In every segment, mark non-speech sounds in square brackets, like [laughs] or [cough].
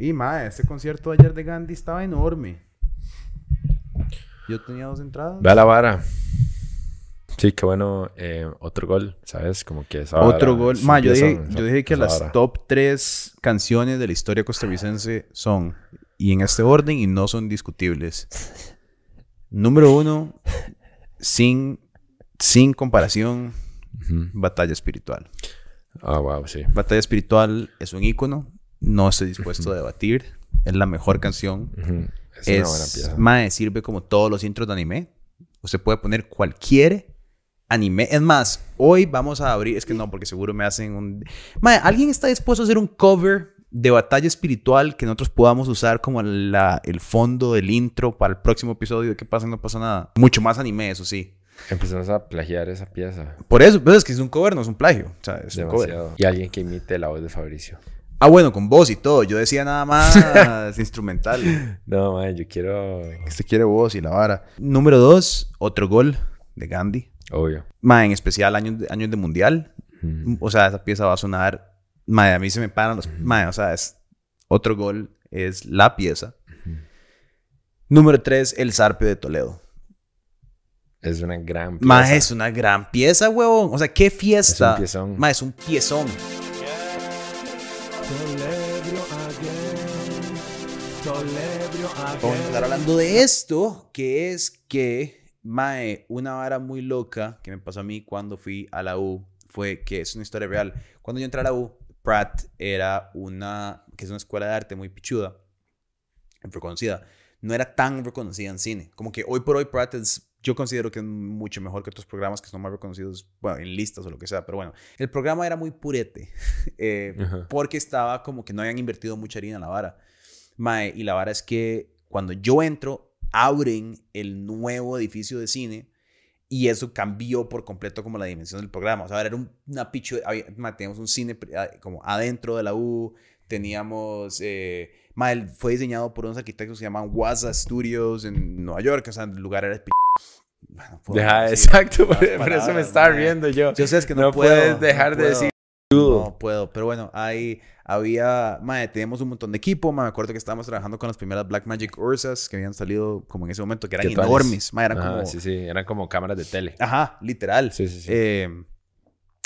Y mae, ese concierto ayer de Gandhi estaba enorme. Yo tenía dos entradas. Ve a la vara. Sí, qué bueno. eh, otro gol, ¿sabes? Como que esa vara Otro gol. Ma, yo dije, yo dije que las vara. top tres canciones de la historia costarricense son, y en este orden, y no son discutibles. Número uno, sin, sin comparación. Batalla Espiritual. Ah, wow, sí. Batalla Espiritual es un ícono, no estoy dispuesto a debatir, es la mejor canción. Ujú. Es, una buena Es, pieza. mae, sirve como todos los intros de anime. Usted puede poner cualquier anime. Es más, hoy vamos a abrir, es que no, porque seguro me hacen un... Mae, ¿alguien está dispuesto a hacer un cover de batalla espiritual que nosotros podamos usar como la, el fondo del intro para el próximo episodio de ¿Qué pasa? No pasa nada. Mucho más anime, eso sí. Empezamos a plagiar esa pieza. Por eso, pero es que es un cover, no es un plagio. O sea, es un cover. Demasiado. Y alguien que imite la voz de Fabricio. Ah, bueno, con voz y todo. Yo decía nada más [laughs] instrumental. No, man, yo quiero. Se quiere voz y la vara. Número dos, otro gol de Gandhi. Obvio. En especial años de, años de mundial. O sea, esa pieza va a sonar. Ma, a mí se me paran los. Ma, o sea, es otro gol. Es la pieza. Número tres, el Zarpe de Toledo. Es una gran pieza. Ma, es una gran pieza, huevón. O sea, qué fiesta. Es un piezón. Es un piezón. Vamos a estar hablando de esto, que es que, mae, una vara muy loca que me pasó a mí cuando fui a la U fue que es una historia real. Cuando yo entré a la U, Pratt era una, que es una escuela de arte muy pichuda, reconocida. No era tan reconocida en cine. Como que hoy por hoy Pratt es, yo considero que es mucho mejor que otros programas que son más reconocidos, bueno, en listas o lo que sea. Pero bueno, el programa era muy purete. [laughs] eh, porque estaba como que no habían invertido mucha harina en la vara. Mae, y la vara es que cuando yo entro, abren el nuevo edificio de cine y eso cambió por completo como la dimensión del programa. O sea, era un- una picho, había- mae, teníamos un cine ah, como adentro de la U, teníamos, eh, mae, fue diseñado por unos arquitectos que se llaman Waza Studios en Nueva York, o sea, el lugar era... Bueno, puedo Deja, decir exacto, por, [laughs] por eso me palabras, estaba riendo yo. Yo sé es que no, No puedo, puedes dejar no de puedo. decir. No puedo, pero bueno, ahí había, madre, teníamos un montón de equipo, me acuerdo que estábamos trabajando con las primeras Black Magic Ursas que habían salido como en ese momento, que eran enormes, ma, eran Ajá, como, Sí, sí, eran como cámaras de tele. ajá, literal. Sí, sí, sí. Eh,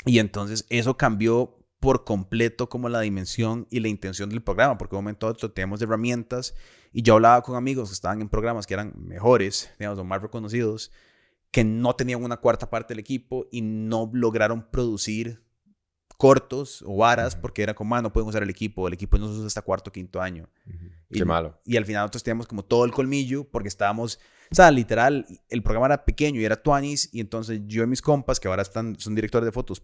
y entonces eso cambió por completo como la dimensión y la intención del programa, porque de un momento a otro teníamos herramientas y yo hablaba con amigos que estaban en programas que eran mejores, digamos, o más reconocidos, que no tenían una cuarta parte del equipo y no lograron producir cortos o varas Ujú. porque era como, ah, no pueden usar el equipo, el equipo no se usa hasta cuarto o quinto año. Ujú. Y- Qué malo. Y al final nosotros teníamos como todo el colmillo porque estábamos, o sea, literal, el programa era pequeño y era Tuanis y entonces yo y mis compas, que ahora están, son directores de fotos,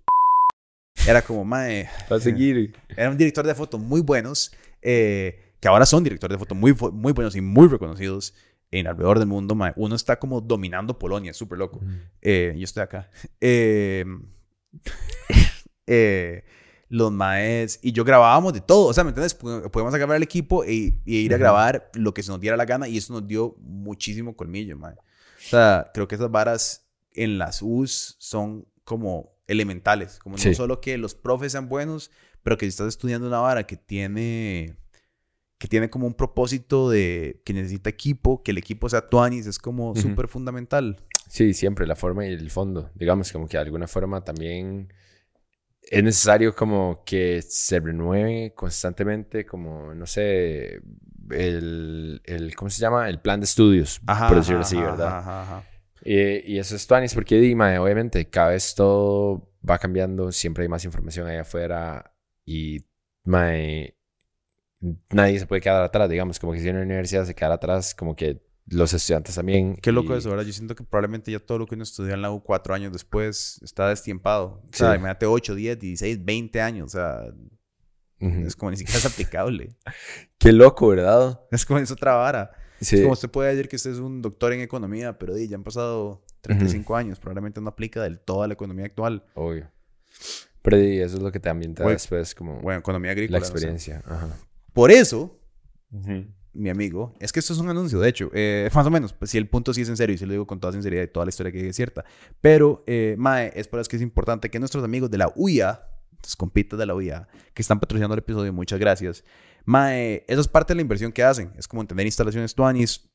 era como, mae, Va a seguir. era un director de foto muy buenos, eh, que ahora son directores de foto muy, muy buenos y muy reconocidos en alrededor del mundo, mae. Uno está como dominando Polonia, súper loco. Eh, yo estoy acá. [laughs] Eh, [laughs] eh, los maes y yo grabábamos de todo. O sea, ¿me entiendes? Pod- Podíamos agarrar el equipo e, y ir a grabar lo que se nos diera la gana y eso nos dio muchísimo colmillo, mae. O sea, creo que esas varas en las U's son como elementales. Como no solo que los profes sean buenos, pero que si estás estudiando una vara que tiene que tiene como un propósito de que necesita equipo, que el equipo sea tuanis, es como Ujú. súper fundamental. Sí, siempre, la forma y el fondo. Digamos, como que de alguna forma también es necesario como que se renueve constantemente, como, no sé, el, el ¿cómo se llama? El plan de estudios, por decirlo así, ajá, ¿verdad? ajá, ajá. Y, y eso es tuanis porque, di, mae, obviamente, cada vez todo va cambiando, siempre hay más información ahí afuera y, mae, nadie se puede quedar atrás, digamos, como que si una universidad se queda atrás, como que los estudiantes también. Qué loco y- eso, ¿verdad? Yo siento que probablemente ya todo lo que uno estudió en la U cuatro años después está destiempado. O sea, imagínate 8, 10, 16, 20 años. O sea, Ujú. es como ni siquiera es aplicable. [laughs] Qué loco, ¿verdad? Es como es otra vara. Sí. Es como usted puede decir que usted es un doctor en economía, pero di, ya han pasado 35 años. Probablemente no aplica del todo a la economía actual. Obvio. Pero di, eso es lo que también te da Bueno, después como Bueno, economía agrícola. la no sé. experiencia. Ajá. Por eso, mi amigo, es que esto es un anuncio, de hecho, eh, más o menos, pues si el punto sí es en serio, y se lo digo con toda sinceridad y toda la historia que es cierta, pero, eh, Mae, es por eso que es importante que nuestros amigos de la UIA, los compitas de la UIA, que están patrocinando el episodio, muchas gracias, Mae, eso es parte de la inversión que hacen. Es como tener instalaciones Tuanis.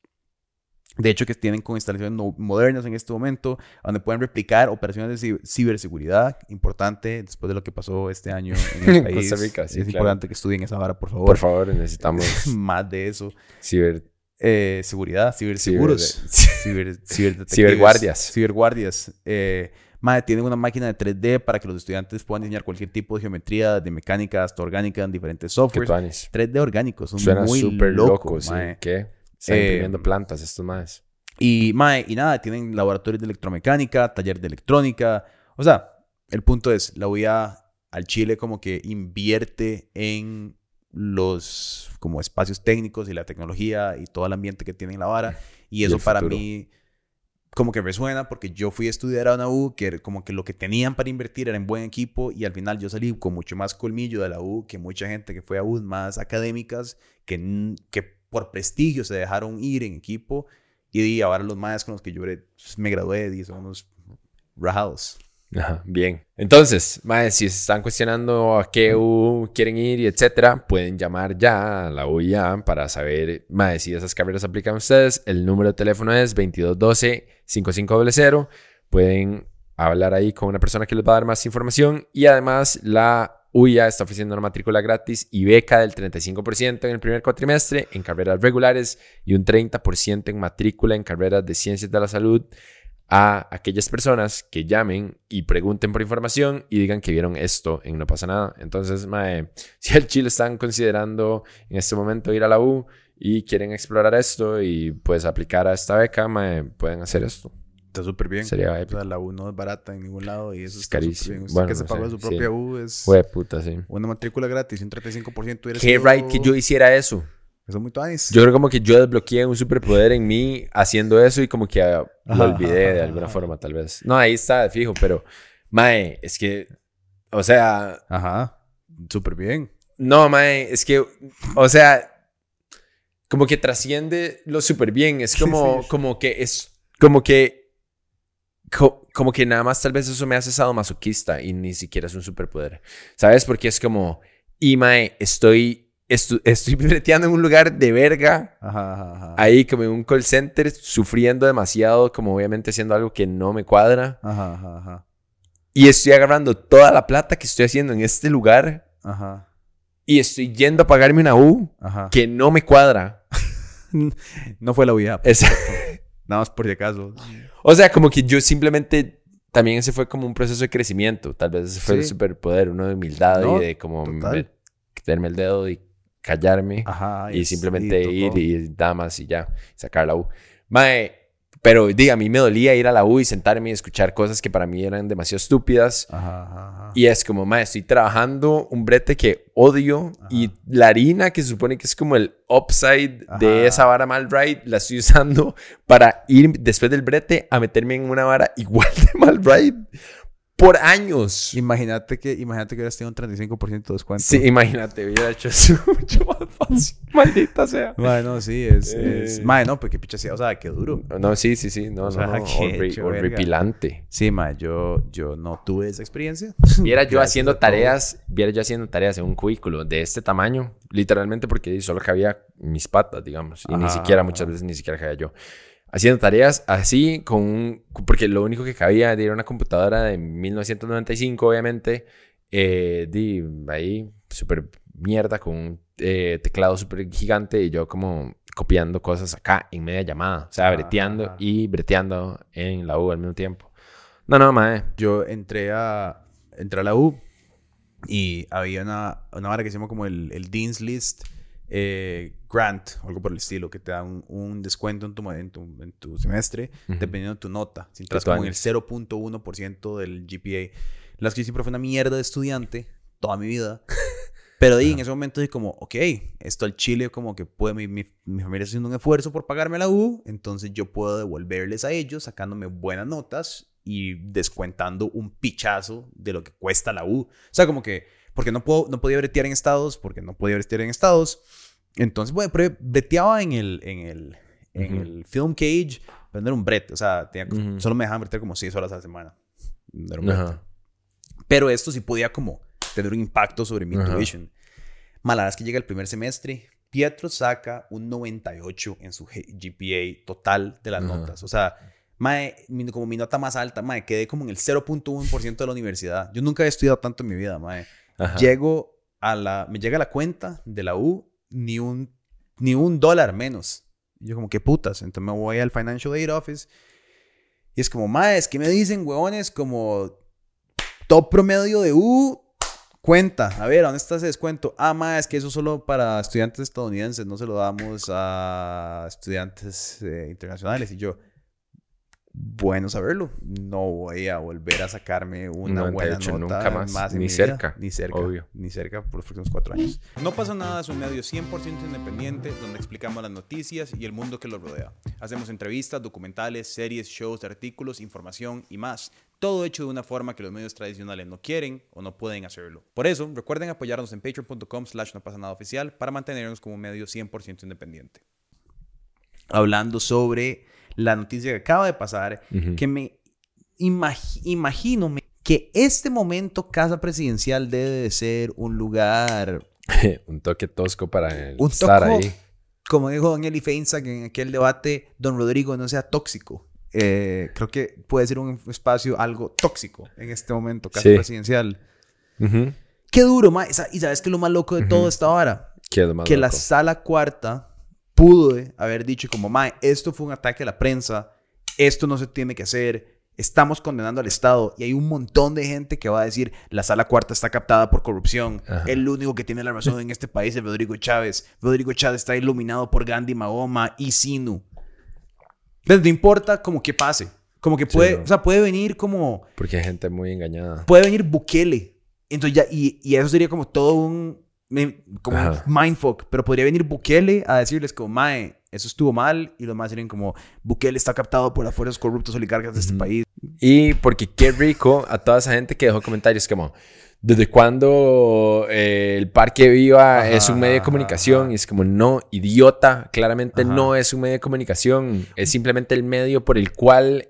De hecho, que tienen con instalaciones no- modernas en este momento, donde pueden replicar operaciones de ci- ciberseguridad. Importante, después de lo que pasó este año en [laughs] el Costa país. Rica, sí, es claro. importante que estudien esa vara, por favor. Por favor, necesitamos [laughs] Más de eso. ciber... Eh, seguridad, ciberseguros, ciber, [laughs] ciberdetectives, Ciberguardias. Ciberguardias. Eh, mae, tienen una máquina de 3D para que los estudiantes puedan diseñar cualquier tipo de geometría, de mecánica hasta orgánica en diferentes ¿Qué softwares. tuanis? 3D orgánicos, son Suena muy súper loco, loco, sí. mae. ¿Qué? Están Eh, imprimiendo plantas estos más. Y, mae, y nada, tienen laboratorios de electromecánica, taller de electrónica. O sea, el punto es, la UIA al Chile como que invierte en los como espacios técnicos y la tecnología y todo el ambiente que tiene la vara. Y Y eso para futuro. mí como que resuena porque yo fui a estudiar a una U que como que lo que tenían para invertir era en buen equipo y al final yo salí con mucho más colmillo de la U que mucha gente que fue a U más académicas que, que por prestigio se dejaron ir en equipo y di, ahora los más con los que yo pues, me gradué di, son unos rajados. Ajá, bien. Entonces, mae, si se están cuestionando a qué U quieren ir y etcétera, pueden llamar ya a la UIA para saber, mae, si esas carreras aplican a ustedes. El número de teléfono es 2212-5500. Pueden hablar ahí con una persona que les va a dar más información. Y además, la UIA está ofreciendo una matrícula gratis y beca del 35% en el primer cuatrimestre en carreras regulares y un 30% en matrícula en carreras de ciencias de la salud a aquellas personas que llamen y pregunten por información y digan que vieron esto en No pasa nada. Entonces, mae, [laughs] si al Chile están considerando en este momento ir a la U y quieren explorar esto y pues aplicar a esta beca, mae, pueden hacer esto. Está súper bien. Sería O épico. sea, la U no es barata en ningún lado y eso Es carísimo. Usted Bueno, que se pagó sé, su sí. propia U es puta, sí. una matrícula gratis un 35% hubiera Qué right que yo hiciera eso. Eso es muy tuanis. Yo creo como que yo desbloqueé un superpoder en mí haciendo eso y como que ah, lo olvidé de alguna forma, tal vez. No, ahí está, fijo, pero, mae, es que, o sea, Ajá. Súper bien. No, mae, es que, o sea, como que trasciende lo súper bien. Es como, Sí. como que es, como que, co- como que nada más tal vez eso me hace sadomasoquista y ni siquiera es un superpoder. ¿Sabes? Porque es como, y mae, estoy, estu- estoy [laughs] breteando en un lugar de verga. Ajá, ajá, ajá. Ahí como en un call center, sufriendo demasiado, como obviamente haciendo algo que no me cuadra. Y estoy agarrando toda la plata que estoy haciendo en este lugar y estoy yendo a pagarme una U que no me cuadra. [laughs] No fue la UIA. Es- [laughs] Nada más por si acaso. o sea, como que yo simplemente también ese fue como un proceso de crecimiento. Tal vez ese fue el Sí. superpoder, uno de humildad No, y de como total. me- quitarme el dedo y callarme Ajá. y simplemente ir y damas y ya, sacar la U. Mae, pero diga, a mí me dolía ir a la U y sentarme y escuchar cosas que para mí eran demasiado estúpidas. Ajá, ajá, ajá. Y es como, mae, estoy trabajando un brete que odio y la harina que se supone que es como el upside de esa vara mal right, la estoy usando para ir después del brete a meterme en una vara igual [laughs] de mal right por años. Imagínate que, imagínate que hubieras tenido un 35% de descuento. Sí, imagínate, hubiera hecho eso [laughs] mucho más fácil. [laughs] Maldita sea. Bueno, sí, es. Eh. es... Mae, no, porque picha, sí, o sea, qué duro. No, sí, sí, sí. No, O sea, no, [laughs] horri- hecho, verga. horripilante. Sí, mae, yo, yo no tuve esa experiencia. Viera yo haciendo tareas, viera yo haciendo tareas en un cubículo de este tamaño, literalmente porque solo cabía mis patas, digamos, y ni Ajá, siquiera, ajá. muchas veces ni siquiera cabía yo. Haciendo tareas así, con un, porque lo único que cabía era una computadora de 1995, obviamente, eh, di, ahí, súper mierda, con un eh, teclado súper gigante y yo como copiando cosas acá en media llamada, o sea, Ajá, breteando ajá. y breteando en la U al mismo tiempo. No, no, mae. Yo entré a, entré a la U y había una, una vara que se llama como el, el Dean's List eh, Grant, o algo por el estilo, que te da un, un descuento en tu, en tu, en tu semestre, Ujú. dependiendo de tu nota. Si entras como en el año. 0.1% del GPA. Las que yo siempre fui una mierda de estudiante, toda mi vida. [laughs] Pero di, en ese momento dije como, ok, esto al Chile como que puede, mi, mi, mi familia está haciendo un esfuerzo por pagarme la U, entonces yo puedo devolverles a ellos sacándome buenas notas y descuentando un pichazo de lo que cuesta la U. O sea, como que, porque no, puedo, no podía bretear en estados, porque no podía bretear en estados. Entonces, bueno, breteaba en el, en el, en Ujú. el film cage, pero no era un brete, o sea, tenía- Ujú. solo me dejaban bretear como 6 horas a la semana. No era un brete. Ajá. Pero esto sí podía como tener un impacto sobre mi Ajá. tuition. Malaras que llega el primer semestre, Pietro saca un 98 en su GPA total de las notas. O sea, mae, como mi nota más alta, mae, quedé como en el 0.1% de la universidad. Yo nunca he estudiado tanto en mi vida, mae. Llego a la, me llega la cuenta de la U, ni un, ni un dólar menos. yo como, ¿qué putas? Entonces me voy al Financial Aid Office y es como, es que me dicen, huevones, como top promedio de U, cuenta. A ver, ¿dónde está ese descuento? Ah, mae, es que eso solo para estudiantes estadounidenses, no se lo damos a estudiantes eh, internacionales. Y yo, bueno saberlo. No voy a volver a sacarme una buena nota nunca más, ni cerca, ni cerca, obvio. ni cerca por los próximos cuatro años. No pasa nada es un medio 100% independiente donde explicamos las noticias y el mundo que los rodea. Hacemos entrevistas, documentales, series, shows, artículos, información y más. Todo hecho de una forma que los medios tradicionales no quieren o no pueden hacerlo. Por eso, recuerden apoyarnos en patreon.com slash no pasa nada oficial para mantenernos como un medio 100% independiente. Hablando sobre la noticia que acaba de pasar, que me imagino que este momento casa presidencial debe de ser un lugar... [laughs] un toque tosco para estar ahí. Como dijo Don Eli Feinsack en aquel debate, Don Rodrigo no sea tóxico. Eh, creo que puede ser un espacio algo tóxico en este momento, casa presidencial. Qué duro, ma. Y sabes que lo más loco de todo esta hora. que la sala cuarta pudo haber dicho como, mae, esto fue un ataque a la prensa, esto no se tiene que hacer, estamos condenando al Estado y hay un montón de gente que va a decir, la sala cuarta está captada por corrupción, el único que tiene la razón en este país es Rodrigo Chávez, Rodrigo Chávez está iluminado por Gandhi Mahoma y Sinu. Pero no importa como que pase, como que puede, o sea, puede venir como... Porque hay gente muy engañada. Puede venir Bukele. Entonces ya, y, y eso sería como todo un, como mindfuck, pero podría venir Bukele a decirles como, mae, eso estuvo mal, y los más serían como, Bukele está captado por las fuerzas corruptas oligarcas de este país. Y porque qué rico a toda esa gente que dejó comentarios como, ¿desde cuándo eh, el Parque Viva es un medio de comunicación? Y es como, no, idiota, claramente no es un medio de comunicación, es simplemente el medio por el cual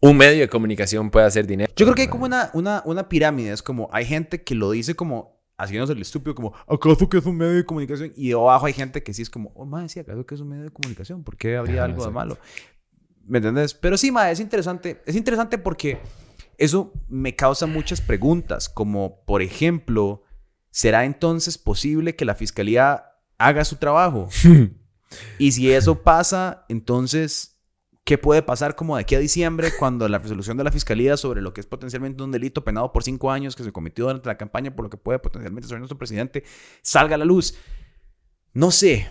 un medio de comunicación puede hacer dinero. Yo creo que hay como una, una, una pirámide, es como, hay gente que lo dice como haciéndose el estúpido como, ¿acaso que es un medio de comunicación? Y abajo hay gente que sí es como, oh, madre, sí, ¿acaso que es un medio de comunicación? ¿Por qué habría algo de malo? ¿Me entiendes? Pero sí, madre, es interesante. Es interesante porque eso me causa muchas preguntas, como, por ejemplo, ¿será entonces posible que la fiscalía haga su trabajo? [laughs] y si eso pasa, entonces qué puede pasar como de aquí a diciembre cuando la resolución de la fiscalía sobre lo que es potencialmente un delito penado por cinco años que se cometió durante la campaña por lo que puede potencialmente ser nuestro presidente salga a la luz. No sé,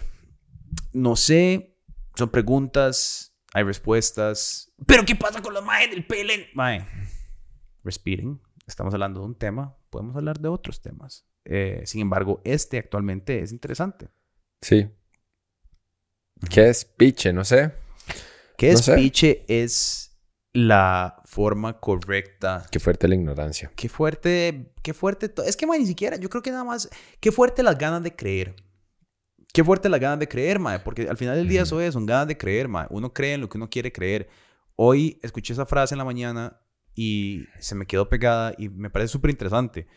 no sé, son preguntas, hay respuestas. Pero ¿qué pasa con los maes del PLN? Mae, respiren, estamos hablando de un tema, podemos hablar de otros temas. Eh, sin embargo, este actualmente es interesante. Sí. ¿Qué es piche? No sé. ¿Qué es piche? Es la forma correcta. Qué fuerte la ignorancia. Qué fuerte, qué fuerte. Es que, man, ni siquiera, yo creo que nada más, qué fuerte las ganas de creer. Qué fuerte las ganas de creer, mae, porque al final del día eso es, son ganas de creer, mae. Uno cree en lo que uno quiere creer. Hoy escuché esa frase en la mañana y se me quedó pegada y me parece súper interesante.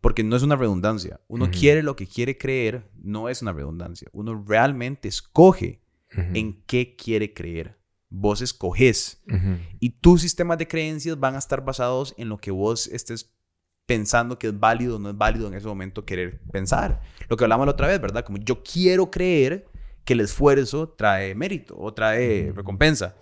Porque no es una redundancia. Uno quiere lo que quiere creer, no es una redundancia. Uno realmente escoge en qué quiere creer vos escoges. Y tus sistemas de creencias van a estar basados en lo que vos estés pensando que es válido o no es válido en ese momento querer pensar. Lo que hablamos la otra vez, ¿verdad? Como yo quiero creer que el esfuerzo trae mérito o trae recompensa.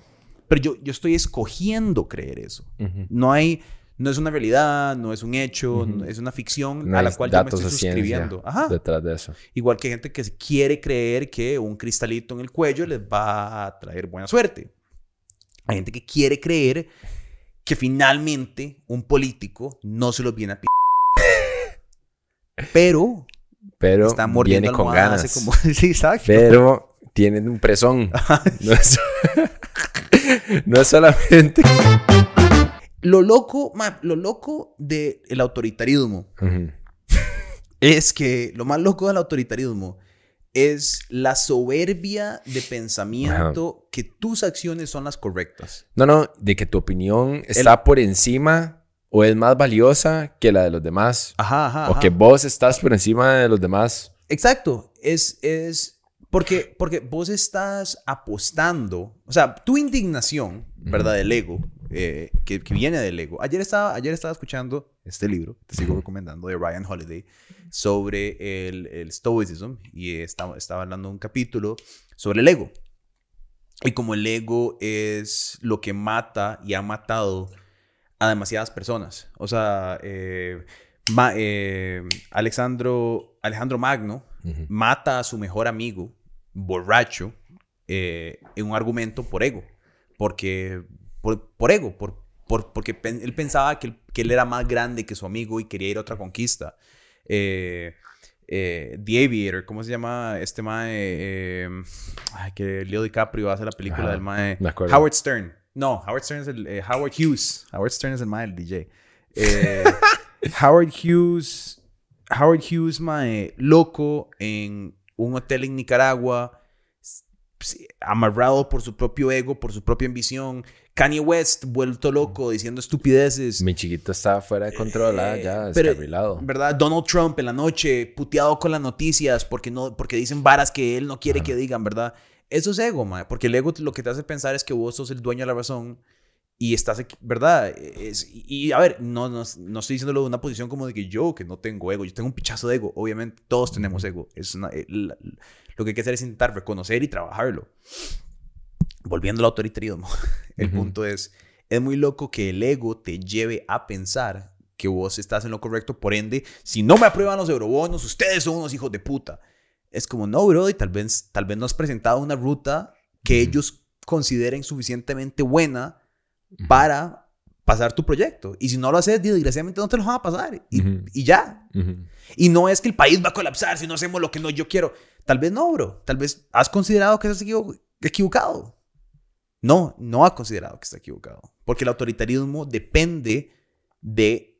Pero yo, yo estoy escogiendo creer eso. No hay... No es una realidad, no es un hecho, es una ficción a la cual yo me estoy suscribiendo. Detrás de eso. Igual que gente que quiere creer que un cristalito en el cuello les va a traer buena suerte. Hay gente que quiere creer que finalmente un político no se los viene a p [laughs] pero pero está viene con ganas. como... [laughs] sí, exacto. pero tienen un presón. [laughs] No, es... no es solamente lo loco lo loco del autoritarismo es que lo más loco del autoritarismo es la soberbia de pensamiento que tus acciones son las correctas. No, no, de que tu opinión está por encima o es más valiosa que la de los demás. Ajá, ajá. O que vos estás por encima de los demás. Exacto, es, es porque, porque vos estás apostando, o sea, tu indignación, ¿verdad? Del ego, eh, que, que viene del ego. Ayer estaba, ayer estaba escuchando este libro, te sigo recomendando, de Ryan Holiday, sobre el, el stoicism, y estaba, estaba hablando un capítulo sobre el ego. Y como el ego es lo que mata y ha matado a demasiadas personas. O sea, eh, Ma- eh, Alexandro, Alejandro Magno mata a su mejor amigo, borracho, eh, en un argumento por ego. Porque, por, por ego, por, por- porque pen- él pensaba que él, que él era más grande que su amigo y quería ir a otra conquista. Eh, eh, The Aviator, ¿cómo se llama este mae? Eh, ay, que Leo DiCaprio hace la película Ajá, del mae. me. Howard Stern. No, Howard Stern es el. eh, Howard Hughes. Howard Stern es el mae del DJ. Eh, [laughs] Howard Hughes. Howard Hughes, mae, loco en un hotel en Nicaragua, amarrado por su propio ego, por su propia ambición. Kanye West, vuelto loco, diciendo estupideces. Mi chiquito estaba fuera de control, ah, Eh, ya, descarrilado. ¿Verdad? Donald Trump en la noche, puteado con las noticias porque, no, porque dicen varas que él no quiere Ajá. que digan, ¿verdad? Eso es ego, mae, porque el ego lo que te hace pensar es que vos sos el dueño de la razón y estás, aquí, ¿verdad? Es- y, y, a ver, no, no, no estoy diciéndolo de una posición como de que yo, que no tengo ego, yo tengo un pichazo de ego, obviamente, todos tenemos ego. Es una- eh, la- lo que hay que hacer es intentar reconocer y trabajarlo. Volviendo al autoritarismo, [laughs] el Ujú. punto es, es muy loco que el ego te lleve a pensar que vos estás en lo correcto, por ende, si no me aprueban los eurobonos, ustedes son unos hijos de puta. Es como, no, bro, y tal vez, tal vez no has presentado una ruta que ellos consideren suficientemente buena para pasar tu proyecto. Y si no lo haces, desgraciadamente no te lo van a pasar. Y, Ujú. y ya. Ujú. Y no es que el país va a colapsar si no hacemos lo que no yo quiero. Tal vez no, bro. Tal vez has considerado que estás equivo- equivocado. No, no ha considerado que está equivocado. Porque el autoritarismo depende de,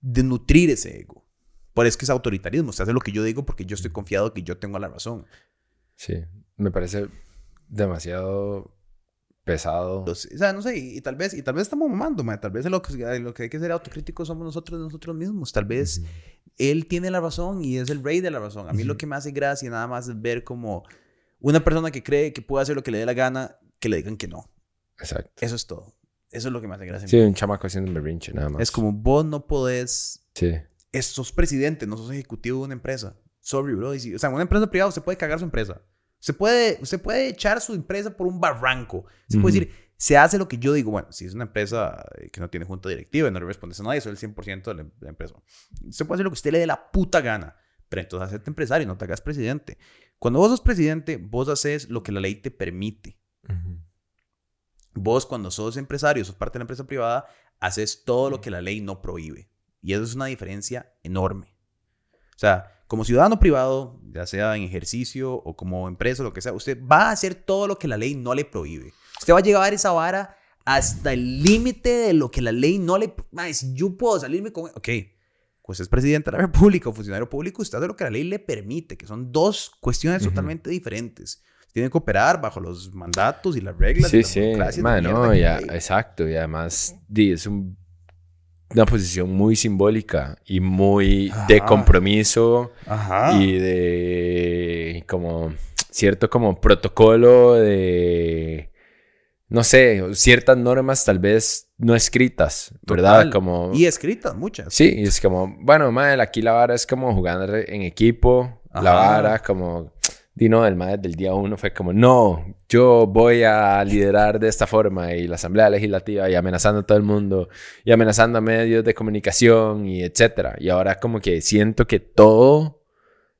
de nutrir ese ego. Por eso es que es autoritarismo. Se hace lo que yo digo porque yo estoy confiado que yo tengo la razón. Sí, me parece demasiado pesado. O sea, no sé, y, y tal vez, y tal vez estamos mamando, mae. tal vez lo que, lo que hay que ser autocríticos somos nosotros nosotros mismos. Tal vez él tiene la razón y es el rey de la razón. A mí lo que me hace gracia nada más es ver como una persona que cree que puede hacer lo que le dé la gana, que le digan que no. Exacto. Eso es todo. Eso es lo que me hace gracia. Sí, un chamaco haciendo un berrinche, nada más. Es como vos no podés, Sí. es- sos presidente, no sos ejecutivo de una empresa. Sorry, bro. Y si- o sea, una empresa privada usted puede cagar su empresa. Se puede, usted puede echar su empresa por un barranco. Se puede decir, se hace lo que yo digo. Bueno, si es una empresa eh, que no tiene junta directiva y no le respondes a nadie, soy el 100% de la, de la empresa. Usted puede hacer lo que usted le dé la puta gana. Pero entonces hacete empresario, no te hagas presidente. Cuando vos sos presidente, vos haces lo que la ley te permite. Vos, cuando sos empresario, sos parte de la empresa privada, haces todo lo que la ley no prohíbe. Y eso es una diferencia enorme. O sea, como ciudadano privado, ya sea en ejercicio o como empresa, lo que sea, usted va a hacer todo lo que la ley no le prohíbe. Usted va a llevar esa vara hasta el límite de lo que la ley no le... Si yo puedo salirme con... Ok, pues es presidente de la república o funcionario público, usted hace lo que la ley le permite, que son dos cuestiones Ujú. totalmente diferentes. Tiene que operar bajo los mandatos y las reglas. Sí, las sí. burocracias de Man, no, ya, exacto. Y además, di, es un- una posición muy simbólica y muy de compromiso Ajá. y de como cierto como protocolo de no sé, ciertas normas tal vez no escritas, ¿verdad? Total. Como Y escritas muchas. Sí, y es como, bueno, madre, aquí la vara es como jugar en equipo, la vara como, di no, el madre del día uno fue como, no, yo voy a liderar de esta forma y la asamblea legislativa y amenazando a todo el mundo y amenazando a medios de comunicación y etcétera. Y ahora como que siento que todo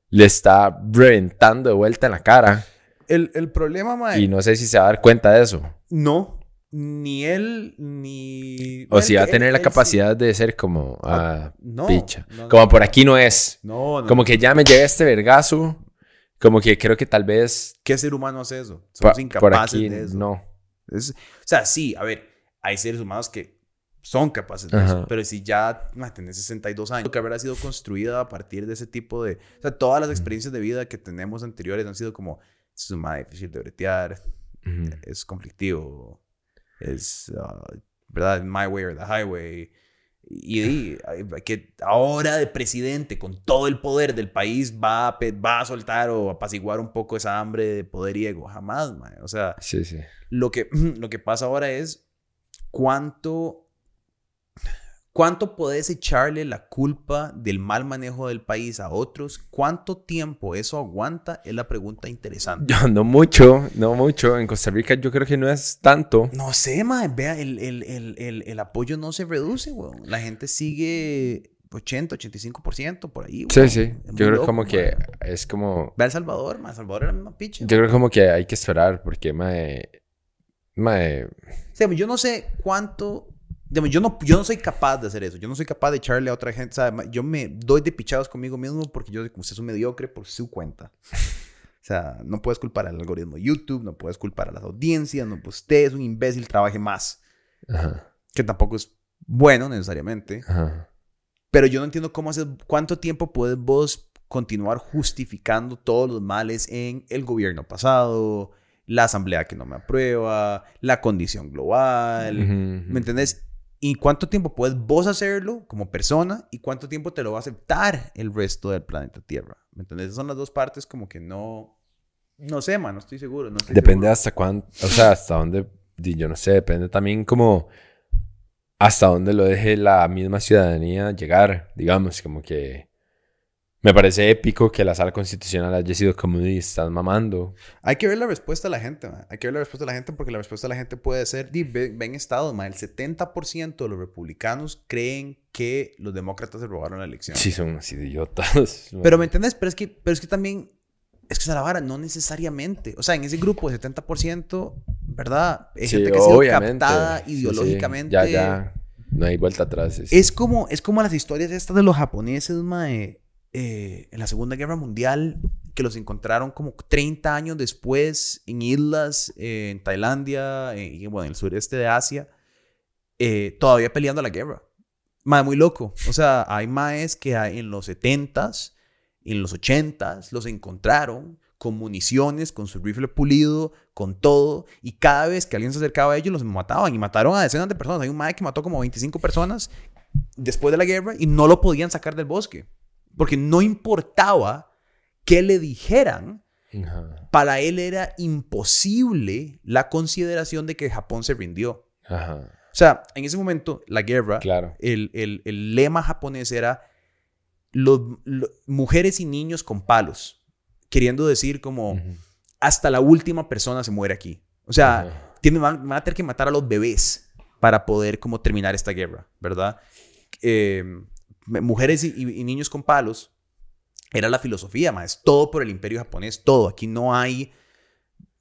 le está reventando de vuelta en la cara El, el problema, mae, y no sé si se va a dar cuenta de eso no. Ni él, ni... o si va a él- tener la él sí. capacidad de ser como, Ah, ah, No. picha. no, no, Como por aquí no es. No, no. Como que ya me llega este vergazo. Como que creo que tal vez ¿Qué ser humano hace eso? pa- Somos por incapaces aquí de eso. no. Es- o sea, sí, a ver, hay seres humanos que son capaces de Ajá. eso, pero si ya ma, tenés 62 años, que habrá sido construida a partir de ese tipo de... O sea, todas las experiencias de vida que tenemos anteriores han sido como, es más difícil de bretear, es conflictivo, es, ah, ¿verdad? My way or the highway. Y, y, que ahora de presidente, con todo el poder del país, va a, va a soltar o apaciguar un poco esa hambre de poder y ego. Jamás, mae. O sea, Sí, sí. lo que, [clears throat] lo que pasa ahora es cuánto, cuánto podés echarle la culpa del mal manejo del país a otros. ¿Cuánto tiempo eso aguanta? Es la pregunta interesante. Yo, [laughs] no mucho, no mucho. En Costa Rica yo creo que no es tanto. No sé, mae. Vea, el, el, el, el, el apoyo no se reduce, weón. La gente sigue 80, 85% por ahí, Sí, sí. Yo creo loco, como que es como... Ve a El Salvador, mae. El Salvador era la misma picha. Yo creo como que hay que esperar porque. O sea, yo no sé cuánto. Yo no, yo no soy capaz de hacer eso. Yo no soy capaz de echarle a otra gente. o sea, yo me doy de pichados conmigo mismo porque yo, como usted es un mediocre, por su cuenta. O sea, no puedes culpar al algoritmo de YouTube, no puedes culpar a las audiencias, no, pues usted es un imbécil, trabaje más. Ajá, Que tampoco es bueno necesariamente. ajá. Pero yo no entiendo cómo haces, cuánto tiempo puedes vos continuar justificando todos los males en el gobierno pasado, la asamblea que no me aprueba, la condición global. Ujú, ujú. ¿Me entendés? ¿Y cuánto tiempo puedes vos hacerlo como persona y cuánto tiempo te lo va a aceptar el resto del planeta Tierra? ¿Me entendés? Esas son las dos partes como que no... No sé, man, no estoy seguro. No estoy Depende seguro. hasta cuánto, o sea, hasta dónde, yo no sé, depende también como hasta dónde lo deje la misma ciudadanía llegar, digamos, como que me parece épico que la sala constitucional haya sido como "Di, están mamando. Hay que ver la respuesta de la gente, man. Hay que ver la respuesta de la gente porque la respuesta de la gente puede ser... Di, ve- ven estados, man. El 70% de los republicanos creen que los demócratas se robaron la elección. Sí, son unos idiotas. [laughs] Pero ¿me entiendes? Pero es que, pero es que también, es que es la vara, no necesariamente. O sea, en ese grupo de 70%, ¿verdad? Sí, gente que ha sido obviamente. captada Sí, sí. ideológicamente. Ya, ya, no hay vuelta atrás. es- Es como, es como las historias estas de los japoneses, mae, eh, en la Segunda Guerra Mundial, que los encontraron como 30 años después en islas, eh, en Tailandia, eh, y bueno, en el sureste de Asia, todavía peleando la guerra. Mae, muy loco. O sea, hay maes que en los 70s, en los 80s, los encontraron con municiones, con su rifle pulido, con todo, y cada vez que alguien se acercaba a ellos los mataban, y mataron a decenas de personas. Hay un mae que mató como 25 personas después de la guerra y no lo podían sacar del bosque, porque no importaba qué le dijeran, para él era imposible la consideración de que Japón se rindió. O sea, en ese momento, la guerra, claro. el, el- el lema japonés era los, lo- mujeres y niños con palos, queriendo decir como hasta la última persona se muere aquí. O sea, tienen, van, van a tener que matar a los bebés para poder como terminar esta guerra, ¿verdad? Eh, mujeres y, y- y niños con palos era la filosofía, más todo por el imperio japonés, todo. Aquí no hay...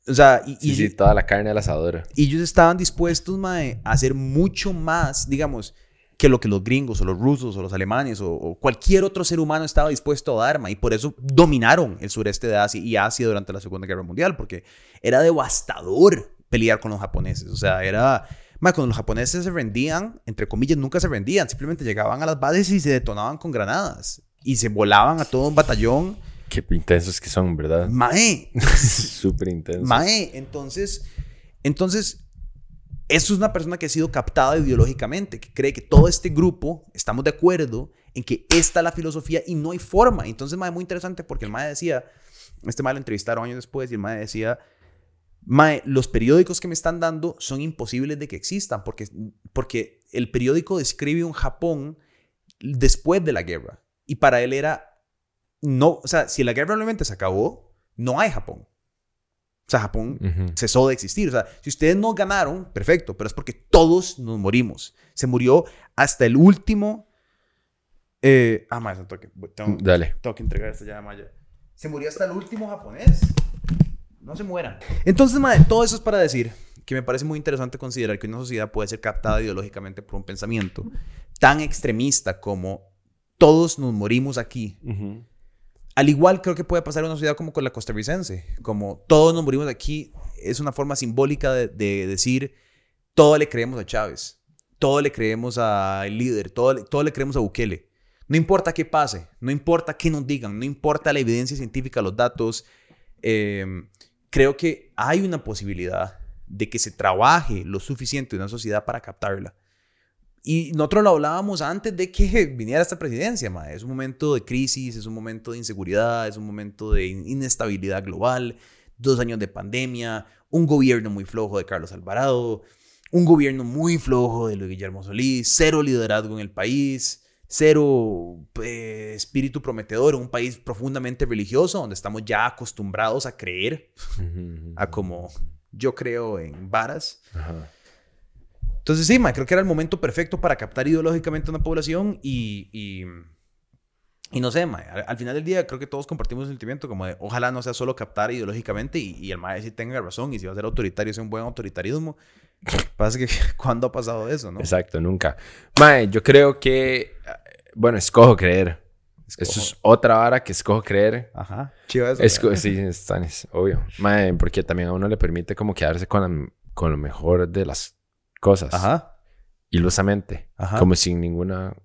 O sea, y, Sí, y- sí, toda la carne al asador. y ellos estaban dispuestos, mae, a hacer mucho más, digamos, que lo que los gringos o los rusos o los alemanes o, o cualquier otro ser humano estaba dispuesto a dar, mae, y por eso dominaron el sureste de Asia y Asia durante la Segunda Guerra Mundial, porque era devastador pelear con los japoneses. O sea, era... mae, cuando los japoneses se rendían, entre comillas, nunca se rendían, simplemente llegaban a las bases y se detonaban con granadas. Y se volaban a todo un batallón. Qué intensos que son, ¿verdad? Mae, [laughs] Súper intensos. Mae, entonces, entonces, eso es una persona que ha sido captada ideológicamente, que cree que todo este grupo estamos de acuerdo en que esta es la filosofía y no hay forma. Entonces, Mae, muy interesante porque el Mae decía, este Mae lo entrevistaron años después y el Mae decía, Mae, los periódicos que me están dando son imposibles de que existan porque, porque el periódico describe un Japón después de la guerra y para él era, no, o sea, si la guerra realmente se acabó, no hay Japón. O sea, Japón Ujú. cesó de existir. O sea, si ustedes no ganaron, perfecto, pero es porque todos nos morimos. Se murió hasta el último. Eh, ah, más, tengo tengo, Dale. tengo que entregar esta ya. Se murió hasta el último japonés. No se mueran. Entonces, madre, todo eso es para decir que me parece muy interesante considerar que una sociedad puede ser captada ideológicamente por un pensamiento tan extremista como todos nos morimos aquí. Al igual creo que puede pasar en una ciudad como con la costarricense, como todos nos morimos aquí, es una forma simbólica de, de decir, todo le creemos a Chávez, todo le creemos al líder, todo, le- todo le creemos a Bukele. No importa qué pase, no importa qué nos digan, no importa la evidencia científica, los datos, eh, creo que hay una posibilidad de que se trabaje lo suficiente en una sociedad para captarla. y nosotros lo hablábamos antes de que [laughs] viniera esta presidencia, mae. Es un momento de crisis, es un momento de inseguridad, es un momento de inestabilidad global, dos años de pandemia, un gobierno muy flojo de Carlos Alvarado, un gobierno muy flojo de Luis Guillermo Solís, cero liderazgo en el país, cero eh, espíritu prometedor, un país profundamente religioso donde estamos ya acostumbrados a creer, a como yo creo en varas. Entonces sí, creo que era el momento perfecto para captar ideológicamente a una población y, y, y no sé, al, final del día creo que todos compartimos el sentimiento como de ojalá no sea solo captar ideológicamente y, y el mae sí tenga razón y si va a ser autoritario sea un buen autoritarismo. Pasa que [laughs] ¿cuándo ha pasado eso, no? Exacto, nunca. Mae, yo creo que, bueno, escojo creer. Eso es otra vara que escojo creer. Ajá. Chiva eso. sí, es obvio. Mae, porque también a uno le permite como quedarse con, con lo mejor de las cosas. Ajá. Ilusamente. Ajá. Como sin ninguna...